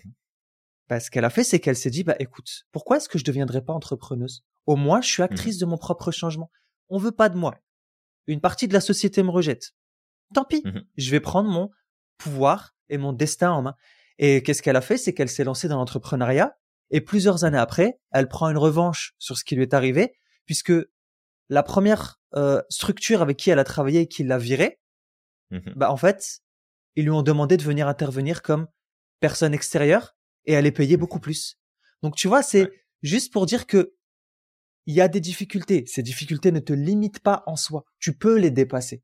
Bah, ce qu'elle a fait, c'est qu'elle s'est dit, bah, écoute, pourquoi est-ce que je deviendrais pas entrepreneuse? Au moins, je suis Mhm. actrice de mon propre changement. On veut pas de moi. Une partie de la société me rejette. Tant pis. Mhm. Je vais prendre mon pouvoir et mon destin en main. Et qu'est-ce qu'elle a fait? C'est qu'elle s'est lancée dans l'entrepreneuriat. Et plusieurs années après, elle prend une revanche sur ce qui lui est arrivé, puisque la première euh, structure avec qui elle a travaillé et qui l'a virée, bah en fait, ils lui ont demandé de venir intervenir comme personne extérieure et elle est payée beaucoup plus. Donc tu vois, c'est Ouais. juste pour dire que il y a des difficultés. Ces difficultés ne te limitent pas en soi. Tu peux les dépasser.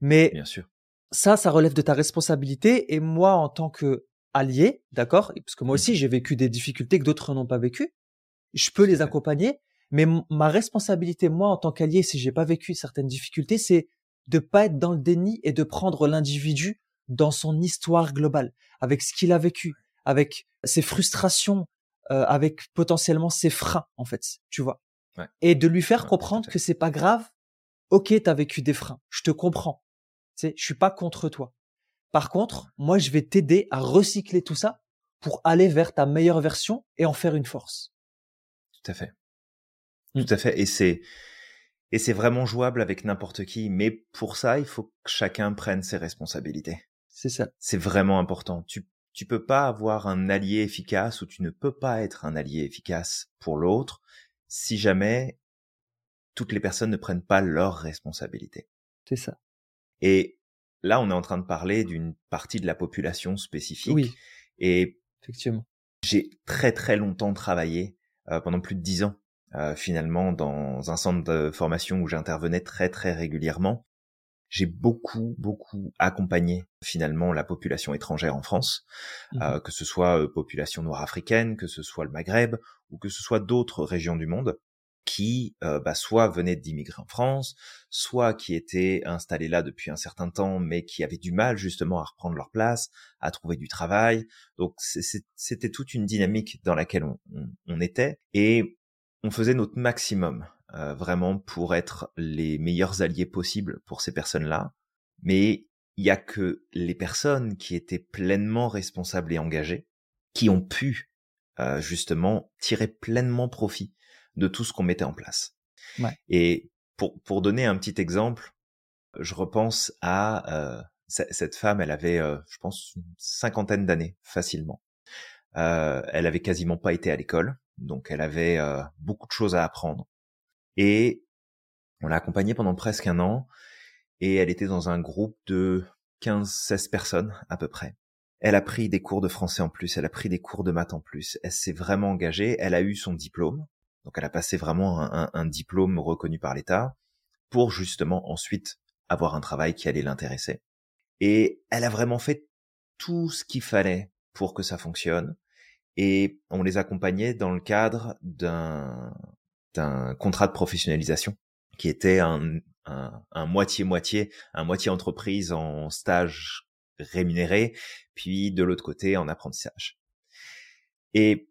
Mais Bien sûr. ça, ça relève de ta responsabilité. Et moi, en tant que allié, d'accord, parce que moi aussi, j'ai vécu des difficultés que d'autres n'ont pas vécues, je peux les accompagner. Mais ma responsabilité, moi, en tant qu'allié, si j'ai pas vécu certaines difficultés, c'est de pas être dans le déni et de prendre l'individu dans son histoire globale, avec ce qu'il a vécu, avec ses frustrations, euh, avec potentiellement ses freins, en fait, tu vois? Ouais. Et de lui faire Ouais, comprendre que c'est pas grave. Ok, t'as vécu des freins. Je te comprends. Tu sais, je suis pas contre toi. Par contre, moi, je vais t'aider à recycler tout ça pour aller vers ta meilleure version et en faire une force. Tout à fait. Mm. Tout à fait. Et c'est, et c'est vraiment jouable avec n'importe qui. Mais pour ça, il faut que chacun prenne ses responsabilités. C'est ça. C'est vraiment important. Tu, tu peux pas avoir un allié efficace ou tu ne peux pas être un allié efficace pour l'autre si jamais toutes les personnes ne prennent pas leurs responsabilités. C'est ça. Et là, on est en train de parler d'une partie de la population spécifique. Oui, Et effectivement. j'ai très très longtemps travaillé, euh, pendant plus de dix ans, euh, finalement, dans un centre de formation où j'intervenais très très régulièrement. J'ai beaucoup beaucoup accompagné finalement la population étrangère en France, Mhm. euh, que ce soit euh, population noire africaine, que ce soit le Maghreb ou que ce soit d'autres régions du monde qui euh, bah, soit venaient d'immigrer en France, soit qui étaient installés là depuis un certain temps, mais qui avaient du mal justement à reprendre leur place, à trouver du travail. Donc c'était toute une dynamique dans laquelle on, on- on était et on faisait notre maximum euh, vraiment pour être les meilleurs alliés possibles pour ces personnes-là. Mais il y a que les personnes qui étaient pleinement responsables et engagées qui ont pu euh, justement tirer pleinement profit de tout ce qu'on mettait en place. Ouais. Et pour, pour donner un petit exemple, je repense à euh, cette femme, elle avait, euh, je pense, une cinquantaine d'années facilement. Euh, elle avait quasiment pas été à l'école, donc elle avait euh, beaucoup de choses à apprendre. Et on l'a accompagnée pendant presque un an, et elle était dans un groupe de 15-16 personnes à peu près. Elle a pris des cours de français en plus, elle a pris des cours de maths en plus, elle s'est vraiment engagée, elle a eu son diplôme, donc elle a passé vraiment un, un- un diplôme reconnu par l'État pour justement ensuite avoir un travail qui allait l'intéresser. Et elle a vraiment fait tout ce qu'il fallait pour que ça fonctionne. Et on les accompagnait dans le cadre d'un d'un contrat de professionnalisation qui était un un moitié-moitié, un moitié entreprise en stage rémunéré, puis de l'autre côté en apprentissage. Et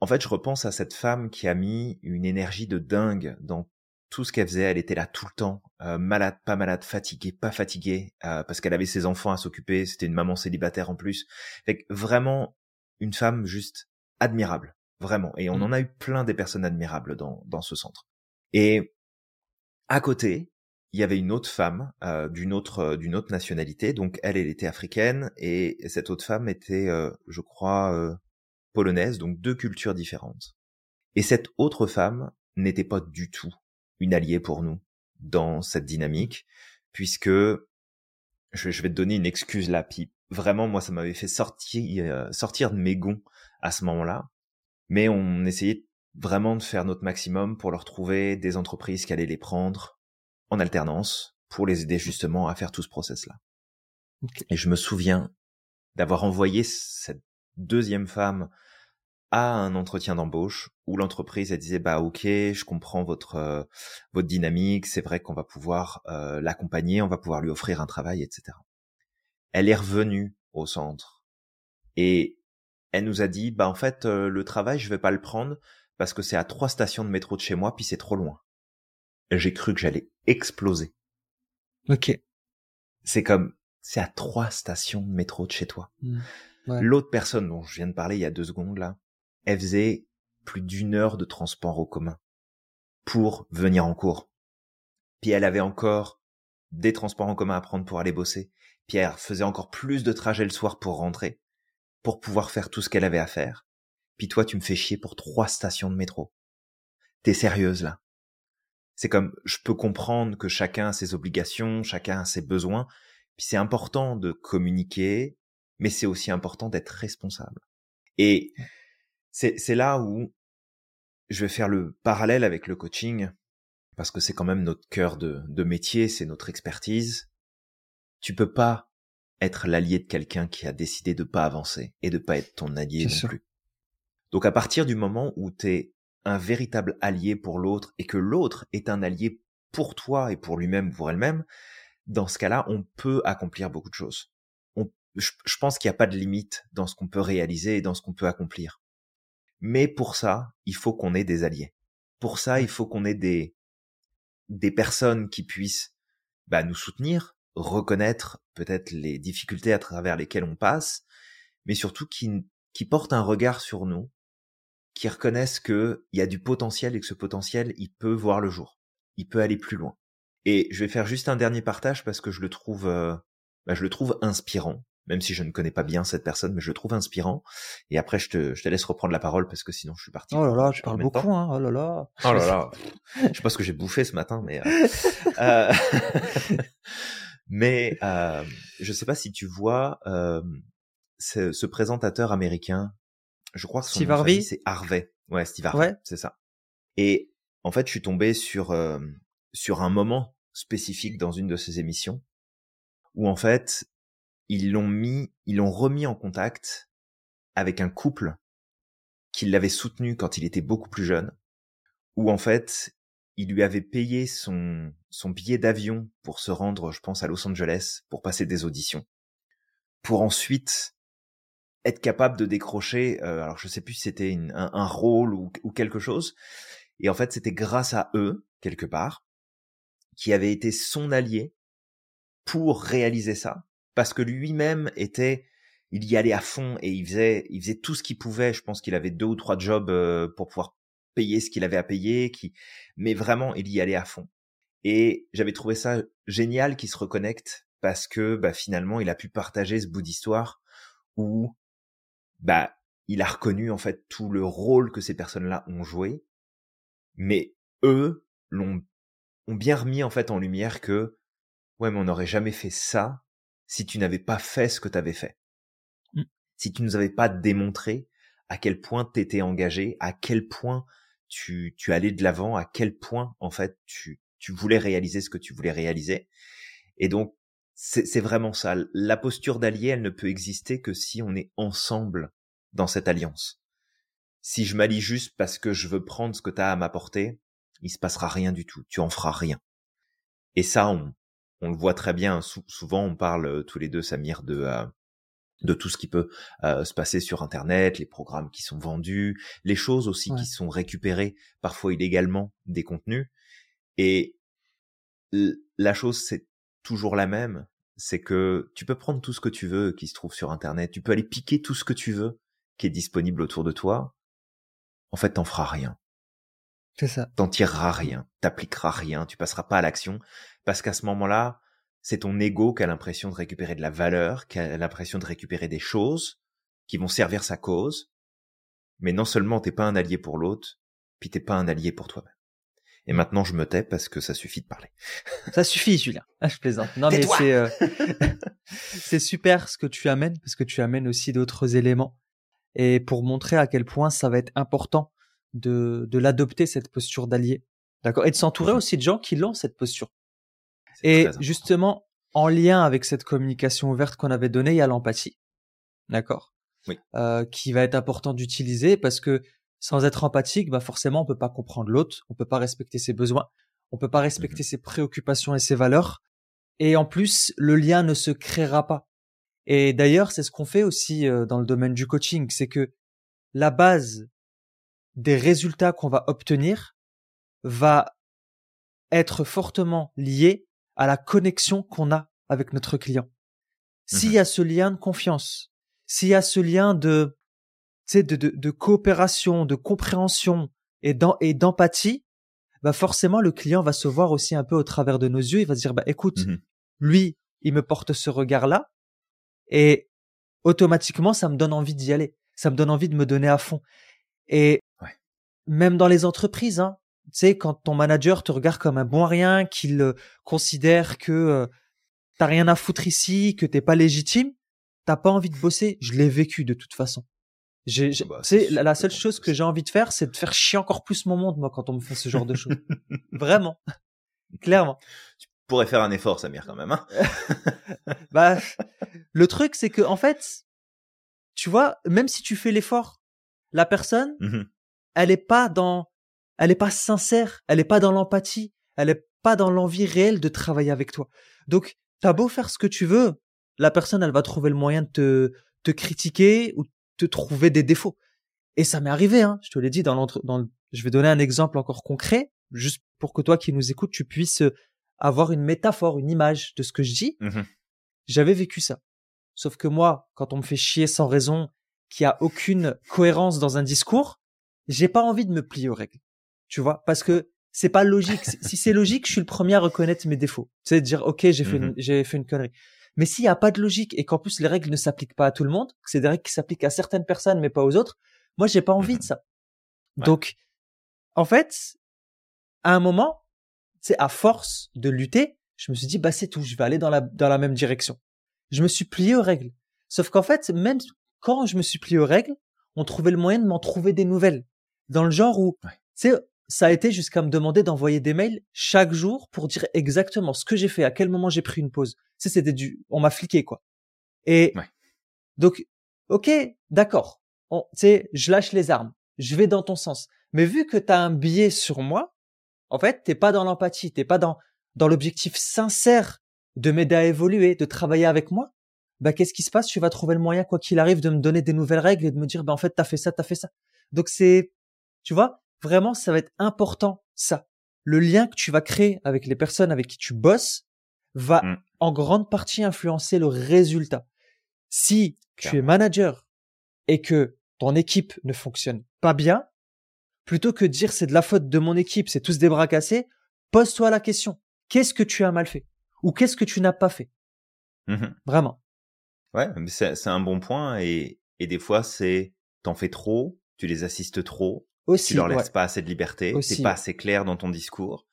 en fait, je repense à cette femme qui a mis une énergie de dingue dans tout ce qu'elle faisait. Elle était là tout le temps, euh, malade, pas malade, fatiguée, pas fatiguée, euh, parce qu'elle avait ses enfants à s'occuper. C'était une maman célibataire en plus. Fait que vraiment une femme juste admirable, vraiment. Et on Mm. en a eu plein des personnes admirables dans dans ce centre. Et à côté, il y avait une autre femme euh, d'une autre euh, d'une autre nationalité. Donc elle, elle était africaine et cette autre femme était, euh, je crois, euh, polonaise. Donc deux cultures différentes. Et cette autre femme n'était pas du tout une alliée pour nous dans cette dynamique, puisque je, je vais te donner une excuse là, puis vraiment moi ça m'avait fait sortir euh, sortir de mes gonds à ce moment-là, mais on essayait vraiment de faire notre maximum pour leur trouver des entreprises qui allaient les prendre en alternance pour les aider justement à faire tout ce process-là. Et je me souviens d'avoir envoyé cette deuxième femme à un entretien d'embauche où l'entreprise elle disait bah ok je comprends votre euh, votre dynamique c'est vrai qu'on va pouvoir euh, l'accompagner on va pouvoir lui offrir un travail etc elle est revenue au centre et elle nous a dit bah en fait euh, le travail je vais pas le prendre parce que c'est à trois stations de métro de chez moi puis c'est trop loin j'ai cru que j'allais exploser ok c'est comme c'est à trois stations de métro de chez toi mmh. L'autre personne dont je viens de parler il y a deux secondes là, elle faisait plus d'une heure de transport au commun pour venir en cours. Puis elle avait encore des transports en commun à prendre pour aller bosser. Pierre faisait encore plus de trajets le soir pour rentrer, pour pouvoir faire tout ce qu'elle avait à faire. Puis toi, tu me fais chier pour trois stations de métro. T'es sérieuse là C'est comme, je peux comprendre que chacun a ses obligations, chacun a ses besoins, puis c'est important de communiquer, mais c'est aussi important d'être responsable. Et c'est là où je vais faire le parallèle avec le coaching, parce que c'est quand même notre cœur de, de métier, c'est notre expertise. Tu peux pas être l'allié de quelqu'un qui a décidé de pas avancer et de pas être ton allié non plus. Donc à partir du moment où tu es un véritable allié pour l'autre et que l'autre est un allié pour toi et pour lui-même ou pour elle-même, dans ce cas-là, on peut accomplir beaucoup de choses. On, je, je pense qu'il n'y a pas de limite dans ce qu'on peut réaliser et dans ce qu'on peut accomplir. Mais pour ça, il faut qu'on ait des alliés. Pour ça, il faut qu'on ait des, des personnes qui puissent bah, nous soutenir, reconnaître peut-être les difficultés à travers lesquelles on passe, mais surtout qui, qui portent un regard sur nous, qui reconnaissent qu'il y a du potentiel et que ce potentiel, il peut voir le jour. Il peut aller plus loin. Et je vais faire juste un dernier partage parce que je le trouve, euh, bah, je le trouve inspirant même si je ne connais pas bien cette personne, mais je le trouve inspirant. Et après, je te, je te laisse reprendre la parole parce que sinon, je suis parti. Oh là là, je parle beaucoup, hein. Oh là là. Oh là là. je sais pas ce que j'ai bouffé ce matin, mais. Euh... euh mais euh, je sais pas si tu vois euh, ce, ce, présentateur américain. Je crois que son Steve Harvey, c'est Harvey. Ouais, Steve Harvey, ouais. c'est ça. Et en fait, je suis tombé sur euh, sur un moment spécifique dans une de ses émissions où en fait ils l'ont mis, ils l'ont remis en contact avec un couple qui l'avait soutenu quand il était beaucoup plus jeune, où en fait, il lui avait payé son, son billet d'avion pour se rendre, je pense, à Los Angeles pour passer des auditions, pour ensuite être capable de décrocher, euh, alors je sais plus si c'était un, un, rôle ou, quelque chose, et en fait c'était grâce à eux, quelque part, qui avait été son allié pour réaliser ça, parce que lui-même était, il y allait à fond et il faisait, il faisait tout ce qu'il pouvait. Je pense qu'il avait deux ou trois jobs euh, pour pouvoir payer ce qu'il avait à payer, qui, mais vraiment, il y allait à fond. Et j'avais trouvé ça génial qu'il se reconnecte parce que bah, finalement, il a pu partager ce bout d'histoire où bah il a reconnu en fait tout le rôle que ces personnes-là ont joué, mais eux l'ont ont bien remis en fait en lumière que ouais mais on n'aurait jamais fait ça si tu n'avais pas fait ce que tu avais fait. Mmh. Si tu nous avais pas démontré à quel point tu étais engagé, à quel point tu, tu allais de l'avant, à quel point, en fait, tu, tu voulais réaliser ce que tu voulais réaliser. Et donc, c'est vraiment ça. La posture d'allié, elle ne peut exister que si on est ensemble dans cette alliance. Si je m'allie juste parce que je veux prendre ce que tu as à m'apporter, il se passera rien du tout. Tu en feras rien. Et ça, on, on le voit très bien. souvent, on parle euh, tous les deux, Samir, de euh, de tout ce qui peut euh, se passer sur Internet, les programmes qui sont vendus, les choses aussi qui sont récupérées parfois illégalement des contenus. Et la chose, c'est toujours la même, c'est que tu peux prendre tout ce que tu veux qui se trouve sur Internet, tu peux aller piquer tout ce que tu veux qui est disponible autour de toi. En fait, t'en feras rien. C'est ça. T'en tireras rien, t'appliqueras rien, tu passeras pas à l'action, parce qu'à ce moment-là, c'est ton ego qui a l'impression de récupérer de la valeur, qui a l'impression de récupérer des choses qui vont servir sa cause, mais non seulement t'es pas un allié pour l'autre, puis t'es pas un allié pour toi-même. Et maintenant, je me tais parce que ça suffit de parler. Ça suffit, Julien. Ah, je plaisante. Non, mais c'est euh, c'est super ce que tu amènes parce que tu amènes aussi d'autres éléments et pour montrer à quel point ça va être important de de l'adopter cette posture d'allié, d'accord, et de s'entourer aussi de gens qui l'ont cette posture. Et justement, en lien avec cette communication ouverte qu'on avait donnée, il y a l'empathie, d'accord, oui. euh, qui va être important d'utiliser parce que sans être empathique, bah forcément, on peut pas comprendre l'autre, on peut pas respecter ses besoins, on peut pas respecter mmh ses préoccupations et ses valeurs. Et en plus, le lien ne se créera pas. Et d'ailleurs, c'est ce qu'on fait aussi euh, dans le domaine du coaching, c'est que la base des résultats qu'on va obtenir va être fortement liée à la connexion qu'on a avec notre client. S'il mmh y a ce lien de confiance, s'il y a ce lien de de, de, de coopération, de compréhension et d'empathie, bah forcément le client va se voir aussi un peu au travers de nos yeux. Il va se dire bah écoute, mmh lui, il me porte ce regard-là et automatiquement ça me donne envie d'y aller. Ça me donne envie de me donner à fond. Et même dans les entreprises, hein, sais, quand ton manager te regarde comme un bon rien, qu'il euh, considère que euh, t'as rien à foutre ici, que t'es pas légitime, t'as pas envie de bosser. Je l'ai vécu de toute façon. J'ai, ah bah, c'est la, seule chose que j'ai envie de faire, c'est de faire chier encore plus mon monde, moi, quand on me fait ce genre de choses. Vraiment. Clairement. Tu pourrais faire un effort, Samir, quand même, hein. bah, le truc, c'est que, en fait, tu vois, même si tu fais l'effort, la personne, mmh elle est pas dans, elle est pas sincère, elle est pas dans l'empathie, elle est pas dans l'envie réelle de travailler avec toi. Donc, t'as beau faire ce que tu veux, la personne, elle va trouver le moyen de te, te critiquer ou te trouver des défauts. Et ça m'est arrivé, hein, je te l'ai dit dans l'entre, dans je vais donner un exemple encore concret, juste pour que toi qui nous écoutes, tu puisses avoir une métaphore, une image de ce que je dis. Mmh J'avais vécu ça. Sauf que moi, quand on me fait chier sans raison, qu'il n'y a aucune cohérence dans un discours, j'ai pas envie de me plier aux règles. Tu vois? Parce que c'est pas logique. si c'est logique, je suis le premier à reconnaître mes défauts. Tu sais, dire, OK, j'ai fait, mmh j'ai fait une connerie. Mais s'il n'y a pas de logique et qu'en plus les règles ne s'appliquent pas à tout le monde, que c'est des règles qui s'appliquent à certaines personnes mais pas aux autres, moi j'ai pas envie de ça. Donc, en fait, à un moment, c'est à force de lutter, je me suis dit bah c'est tout, je vais aller dans la dans la même direction. Je me suis plié aux règles. Sauf qu'en fait, même quand je me suis plié aux règles, on trouvait le moyen de m'en trouver des nouvelles. Dans le genre où, tu ça a été jusqu'à me demander d'envoyer des mails chaque jour pour dire exactement ce que j'ai fait, à quel moment j'ai pris une pause. Tu c'était du, on m'a fliqué, quoi. Et donc, ok, d'accord. Tu sais, je lâche les armes. Je vais dans ton sens. Mais vu que tu as un biais sur moi, en fait, t'es pas dans l'empathie, t'es pas dans, dans l'objectif sincère de m'aider à évoluer, de travailler avec moi. Bah, qu'est-ce qui se passe? Tu vas trouver le moyen, quoi qu'il arrive, de me donner des nouvelles règles et de me dire, bah, en fait, t'as fait ça, t'as fait ça. Donc c'est, tu vois, vraiment, ça va être important, ça. Le lien que tu vas créer avec les personnes avec qui tu bosses va mmh. en grande partie influencer le résultat. Si tu es manager et que ton équipe ne fonctionne pas bien, plutôt que de dire c'est de la faute de mon équipe, c'est tous des bras cassés, pose-toi la question. Qu'est-ce que tu as mal fait? Ou qu'est-ce que tu n'as pas fait? Mmh vraiment. Ouais, mais c'est un bon point et, et des fois c'est t'en fais trop, tu les assistes trop, aussi, tu leur laisses pas assez de liberté, c'est pas assez clair dans ton discours.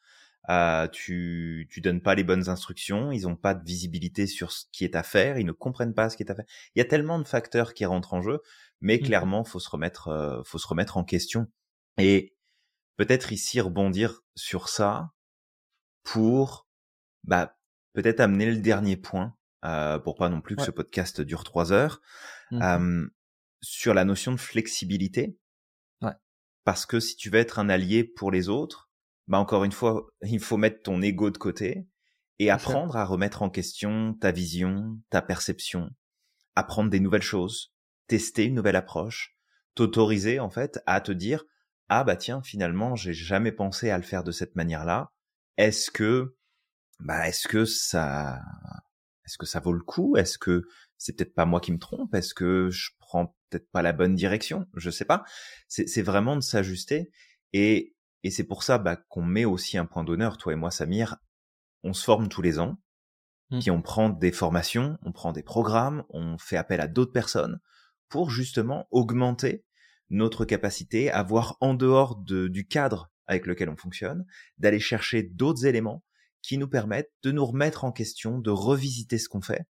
Euh, tu tu donnes pas les bonnes instructions, ils ont pas de visibilité sur ce qui est à faire, ils ne comprennent pas ce qui est à faire. Il y a tellement de facteurs qui rentrent en jeu, mais mmh. clairement faut se remettre euh, faut se remettre en question et peut-être ici rebondir sur ça pour bah peut-être amener le dernier point euh, pour pas non plus que ce podcast dure trois heures mmh euh, sur la notion de flexibilité parce que si tu veux être un allié pour les autres, bah encore une fois, il faut mettre ton ego de côté et apprendre à remettre en question ta vision, ta perception, apprendre des nouvelles choses, tester une nouvelle approche, t'autoriser en fait à te dire ah bah tiens finalement j'ai jamais pensé à le faire de cette manière-là. Est-ce que bah est-ce que ça est-ce que ça vaut le coup? Est-ce que c'est peut-être pas moi qui me trompe? Est-ce que je prends peut-être pas la bonne direction Je sais pas. C'est vraiment de s'ajuster et, et c'est pour ça bah, qu'on met aussi un point d'honneur, toi et moi, Samir. On se forme tous les ans, mmh. puis on prend des formations, on prend des programmes, on fait appel à d'autres personnes pour justement augmenter notre capacité à voir en dehors de, du cadre avec lequel on fonctionne, d'aller chercher d'autres éléments qui nous permettent de nous remettre en question, de revisiter ce qu'on fait.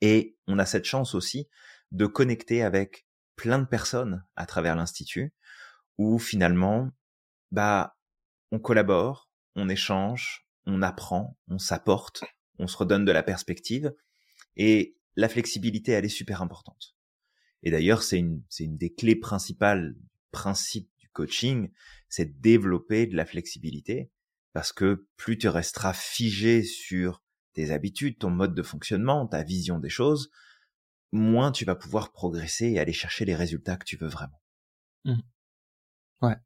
Et on a cette chance aussi de connecter avec plein de personnes à travers l'institut, où finalement, bah, on collabore, on échange, on apprend, on s'apporte, on se redonne de la perspective, et la flexibilité, elle est super importante. Et d'ailleurs, c'est une, c'est une des clés principales, principe du coaching, c'est de développer de la flexibilité, parce que plus tu resteras figé sur tes habitudes, ton mode de fonctionnement, ta vision des choses, moins tu vas pouvoir progresser et aller chercher les résultats que tu veux vraiment. Mmh. Ouais.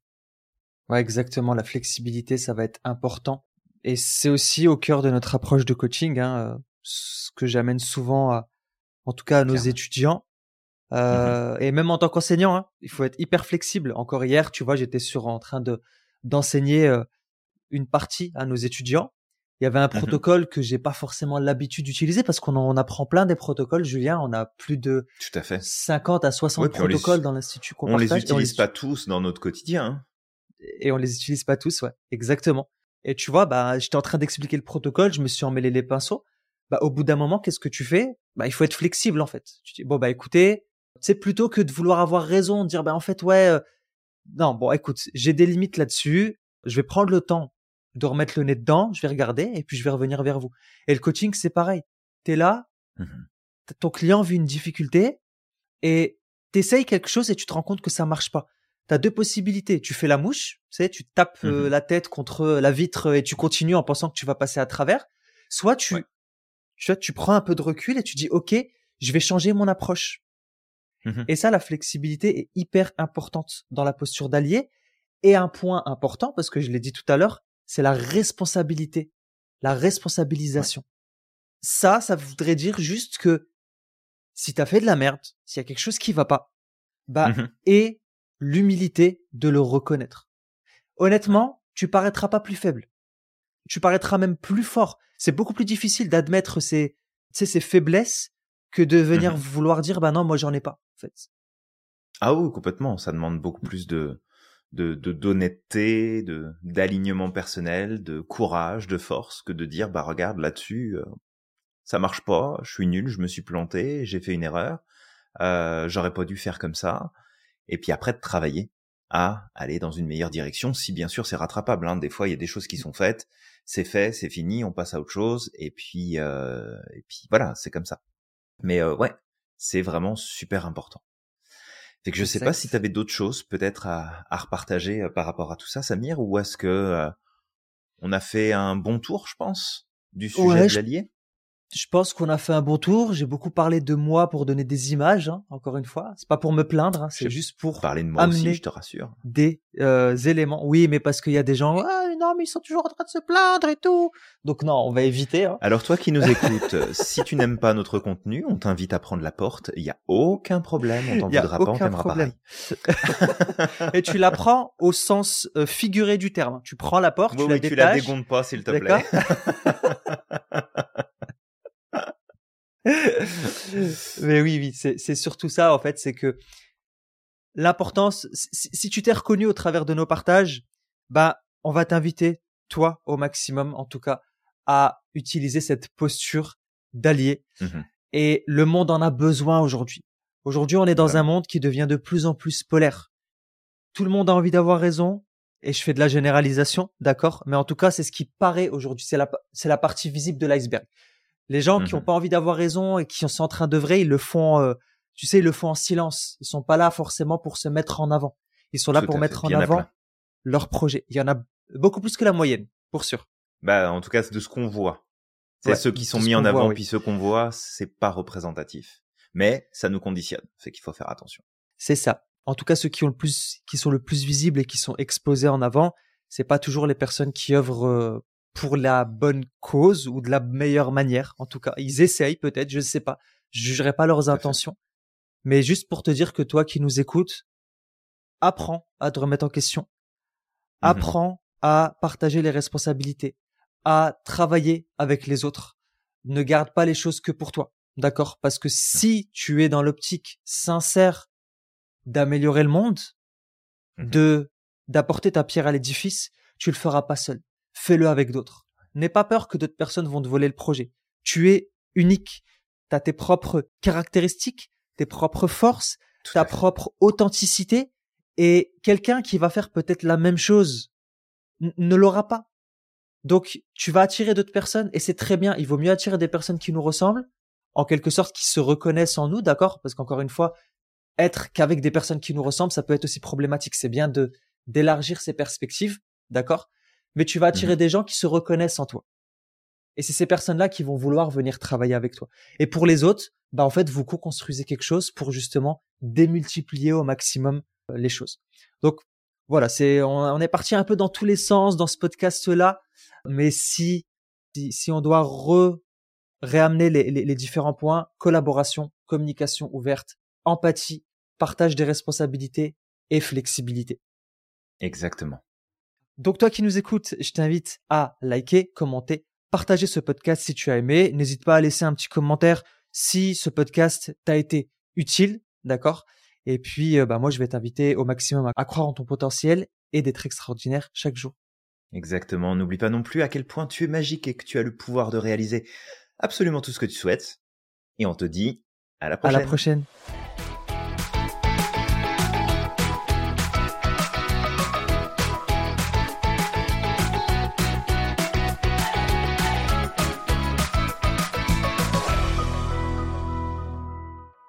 Ouais, exactement. La flexibilité, ça va être important. Et c'est aussi au cœur de notre approche de coaching, hein, euh, ce que j'amène souvent, à, en tout cas à nos étudiants. Mmh euh, Et même en tant qu'enseignant, hein, il faut être hyper flexible. Encore hier, tu vois, j'étais sur en train de d'enseigner euh, une partie à nos étudiants il y avait un mmh protocole que j'ai pas forcément l'habitude d'utiliser parce qu'on en apprend plein des protocoles, Julien. On a plus de Tout à fait. 50 à 60 protocoles dans l'institut qu'on On les utilise pas tous dans notre quotidien. Hein. Et on les utilise pas tous, ouais, exactement. Et tu vois, bah, j'étais en train d'expliquer le protocole, je me suis emmêlé les pinceaux. Bah, au bout d'un moment, qu'est-ce que tu fais? Bah, il faut être flexible en fait. Tu dis bon bah écoutez, c'est plutôt que de vouloir avoir raison, dire bah en fait ouais, euh, non bon écoute, j'ai des limites là-dessus. Je vais prendre le temps de remettre le nez dedans, je vais regarder et puis je vais revenir vers vous. Et le coaching, c'est pareil. Tu es là, mmh ton client vit une difficulté et t'essayes quelque chose et tu te rends compte que ça marche pas. Tu as deux possibilités. Tu fais la mouche, tu sais, tu tapes mmh euh, la tête contre la vitre et tu continues en pensant que tu vas passer à travers. Soit tu, tu, tu prends un peu de recul et tu dis, OK, je vais changer mon approche. Mmh et ça, la flexibilité est hyper importante dans la posture d'allié. Et un point important, parce que je l'ai dit tout à l'heure, c'est la responsabilité, la responsabilisation. Ça, ça voudrait dire juste que si t'as fait de la merde, s'il y a quelque chose qui va pas, bah, mmh et l'humilité de le reconnaître. Honnêtement, tu paraîtras pas plus faible. Tu paraîtras même plus fort. C'est beaucoup plus difficile d'admettre ces, ces faiblesses que de venir mmh vouloir dire, bah non, moi j'en ai pas, en fait. Ah oui, complètement. Ça demande beaucoup plus de, de d'honnêteté, de d'alignement personnel, de courage, de force que de dire bah regarde là-dessus euh, ça marche pas, je suis nul, je me suis planté, j'ai fait une erreur, euh, j'aurais pas dû faire comme ça et puis après de travailler à aller dans une meilleure direction si bien sûr c'est rattrapable hein. des fois il y a des choses qui sont faites, c'est fait, c'est fini, on passe à autre chose et puis euh, et puis voilà, c'est comme ça. Mais euh, ouais, c'est vraiment super important. Fait que je sais pas si tu avais d'autres choses peut-être à, à, repartager euh, par rapport à tout ça, Samir, ou est-ce que euh, on a fait un bon tour, je pense, du sujet de l'allié? Je pense qu'on a fait un bon tour. J'ai beaucoup parlé de moi pour donner des images. Hein, encore une fois, c'est pas pour me plaindre, hein, c'est juste pour parler de moi amener aussi, je te rassure. Des euh, éléments. Oui, mais parce qu'il y a des gens. Ah non, mais ils sont toujours en train de se plaindre et tout. Donc non, on va éviter. Hein. Alors toi qui nous écoutes, si tu n'aimes pas notre contenu, on t'invite à prendre la porte. Il y a aucun problème. On t'en voudra pas, on t'aimera problème. et tu la prends au sens euh, figuré du terme. Tu prends la porte, tu la tu la dégondes pas, s'il te plaît. Mais oui, oui, c'est surtout ça en fait, c'est que l'importance, si, tu t'es reconnu au travers de nos partages, bah on va t'inviter, toi au maximum en tout cas, à utiliser cette posture d'allié. Mmh Et le monde en a besoin aujourd'hui. Aujourd'hui, on est dans un monde qui devient de plus en plus polaire. Tout le monde a envie d'avoir raison, et je fais de la généralisation, d'accord Mais en tout cas, c'est ce qui paraît aujourd'hui. C'est la, c'est la partie visible de l'iceberg. Les gens qui n'ont mmh pas envie d'avoir raison et qui sont en train d'œuvrer, ils le font, euh, tu sais, ils le font en silence. Ils sont pas là forcément pour se mettre en avant. Ils sont là pour mettre en avant leur projet. Il y en a beaucoup plus que la moyenne, pour sûr. Bah, en tout cas, c'est de ce qu'on voit. C'est ceux qui sont mis en avant, puis ceux qu'on voit, c'est pas représentatif. Mais ça nous conditionne, fait qu'il faut faire attention. C'est ça. En tout cas, ceux qui ont le plus, qui sont le plus visibles et qui sont exposés en avant, c'est pas toujours les personnes qui œuvrent euh, pour la bonne cause ou de la meilleure manière. En tout cas, ils essayent peut-être, je ne sais pas. Je jugerai pas leurs intentions. Mais juste pour te dire que toi qui nous écoutes, apprends à te remettre en question. Mmh apprends à partager les responsabilités, à travailler avec les autres. Ne garde pas les choses que pour toi. D'accord? Parce que si tu es dans l'optique sincère d'améliorer le monde, mmh de d'apporter ta pierre à l'édifice, tu le feras pas seul. Fais-le avec d'autres. N'aie pas peur que d'autres personnes vont te voler le projet. Tu es unique. Tu as tes propres caractéristiques, tes propres forces, ta propre authenticité et quelqu'un qui va faire peut-être la même chose ne l'aura pas. Donc, tu vas attirer d'autres personnes et c'est très bien. Il vaut mieux attirer des personnes qui nous ressemblent, en quelque sorte, qui se reconnaissent en nous, d'accord? Parce qu'encore une fois, être qu'avec des personnes qui nous ressemblent, ça peut être aussi problématique. C'est bien de, d'élargir ses perspectives, d'accord? Mais tu vas attirer mmh des gens qui se reconnaissent en toi. Et c'est ces personnes-là qui vont vouloir venir travailler avec toi. Et pour les autres, bah, en fait, vous co-construisez quelque chose pour justement démultiplier au maximum euh, les choses. Donc, voilà, c'est, on, est parti un peu dans tous les sens dans ce podcast-là. Mais si, si, on doit re, réamener les, les, les différents points, collaboration, communication ouverte, empathie, partage des responsabilités et flexibilité. Exactement. Donc toi qui nous écoutes, je t'invite à liker, commenter, partager ce podcast si tu as aimé. N'hésite pas à laisser un petit commentaire si ce podcast t'a été utile, d'accord? Et puis, euh, bah, moi, je vais t'inviter au maximum à croire en ton potentiel et d'être extraordinaire chaque jour. Exactement. N'oublie pas non plus à quel point tu es magique et que tu as le pouvoir de réaliser absolument tout ce que tu souhaites. Et on te dit à la prochaine. À la prochaine.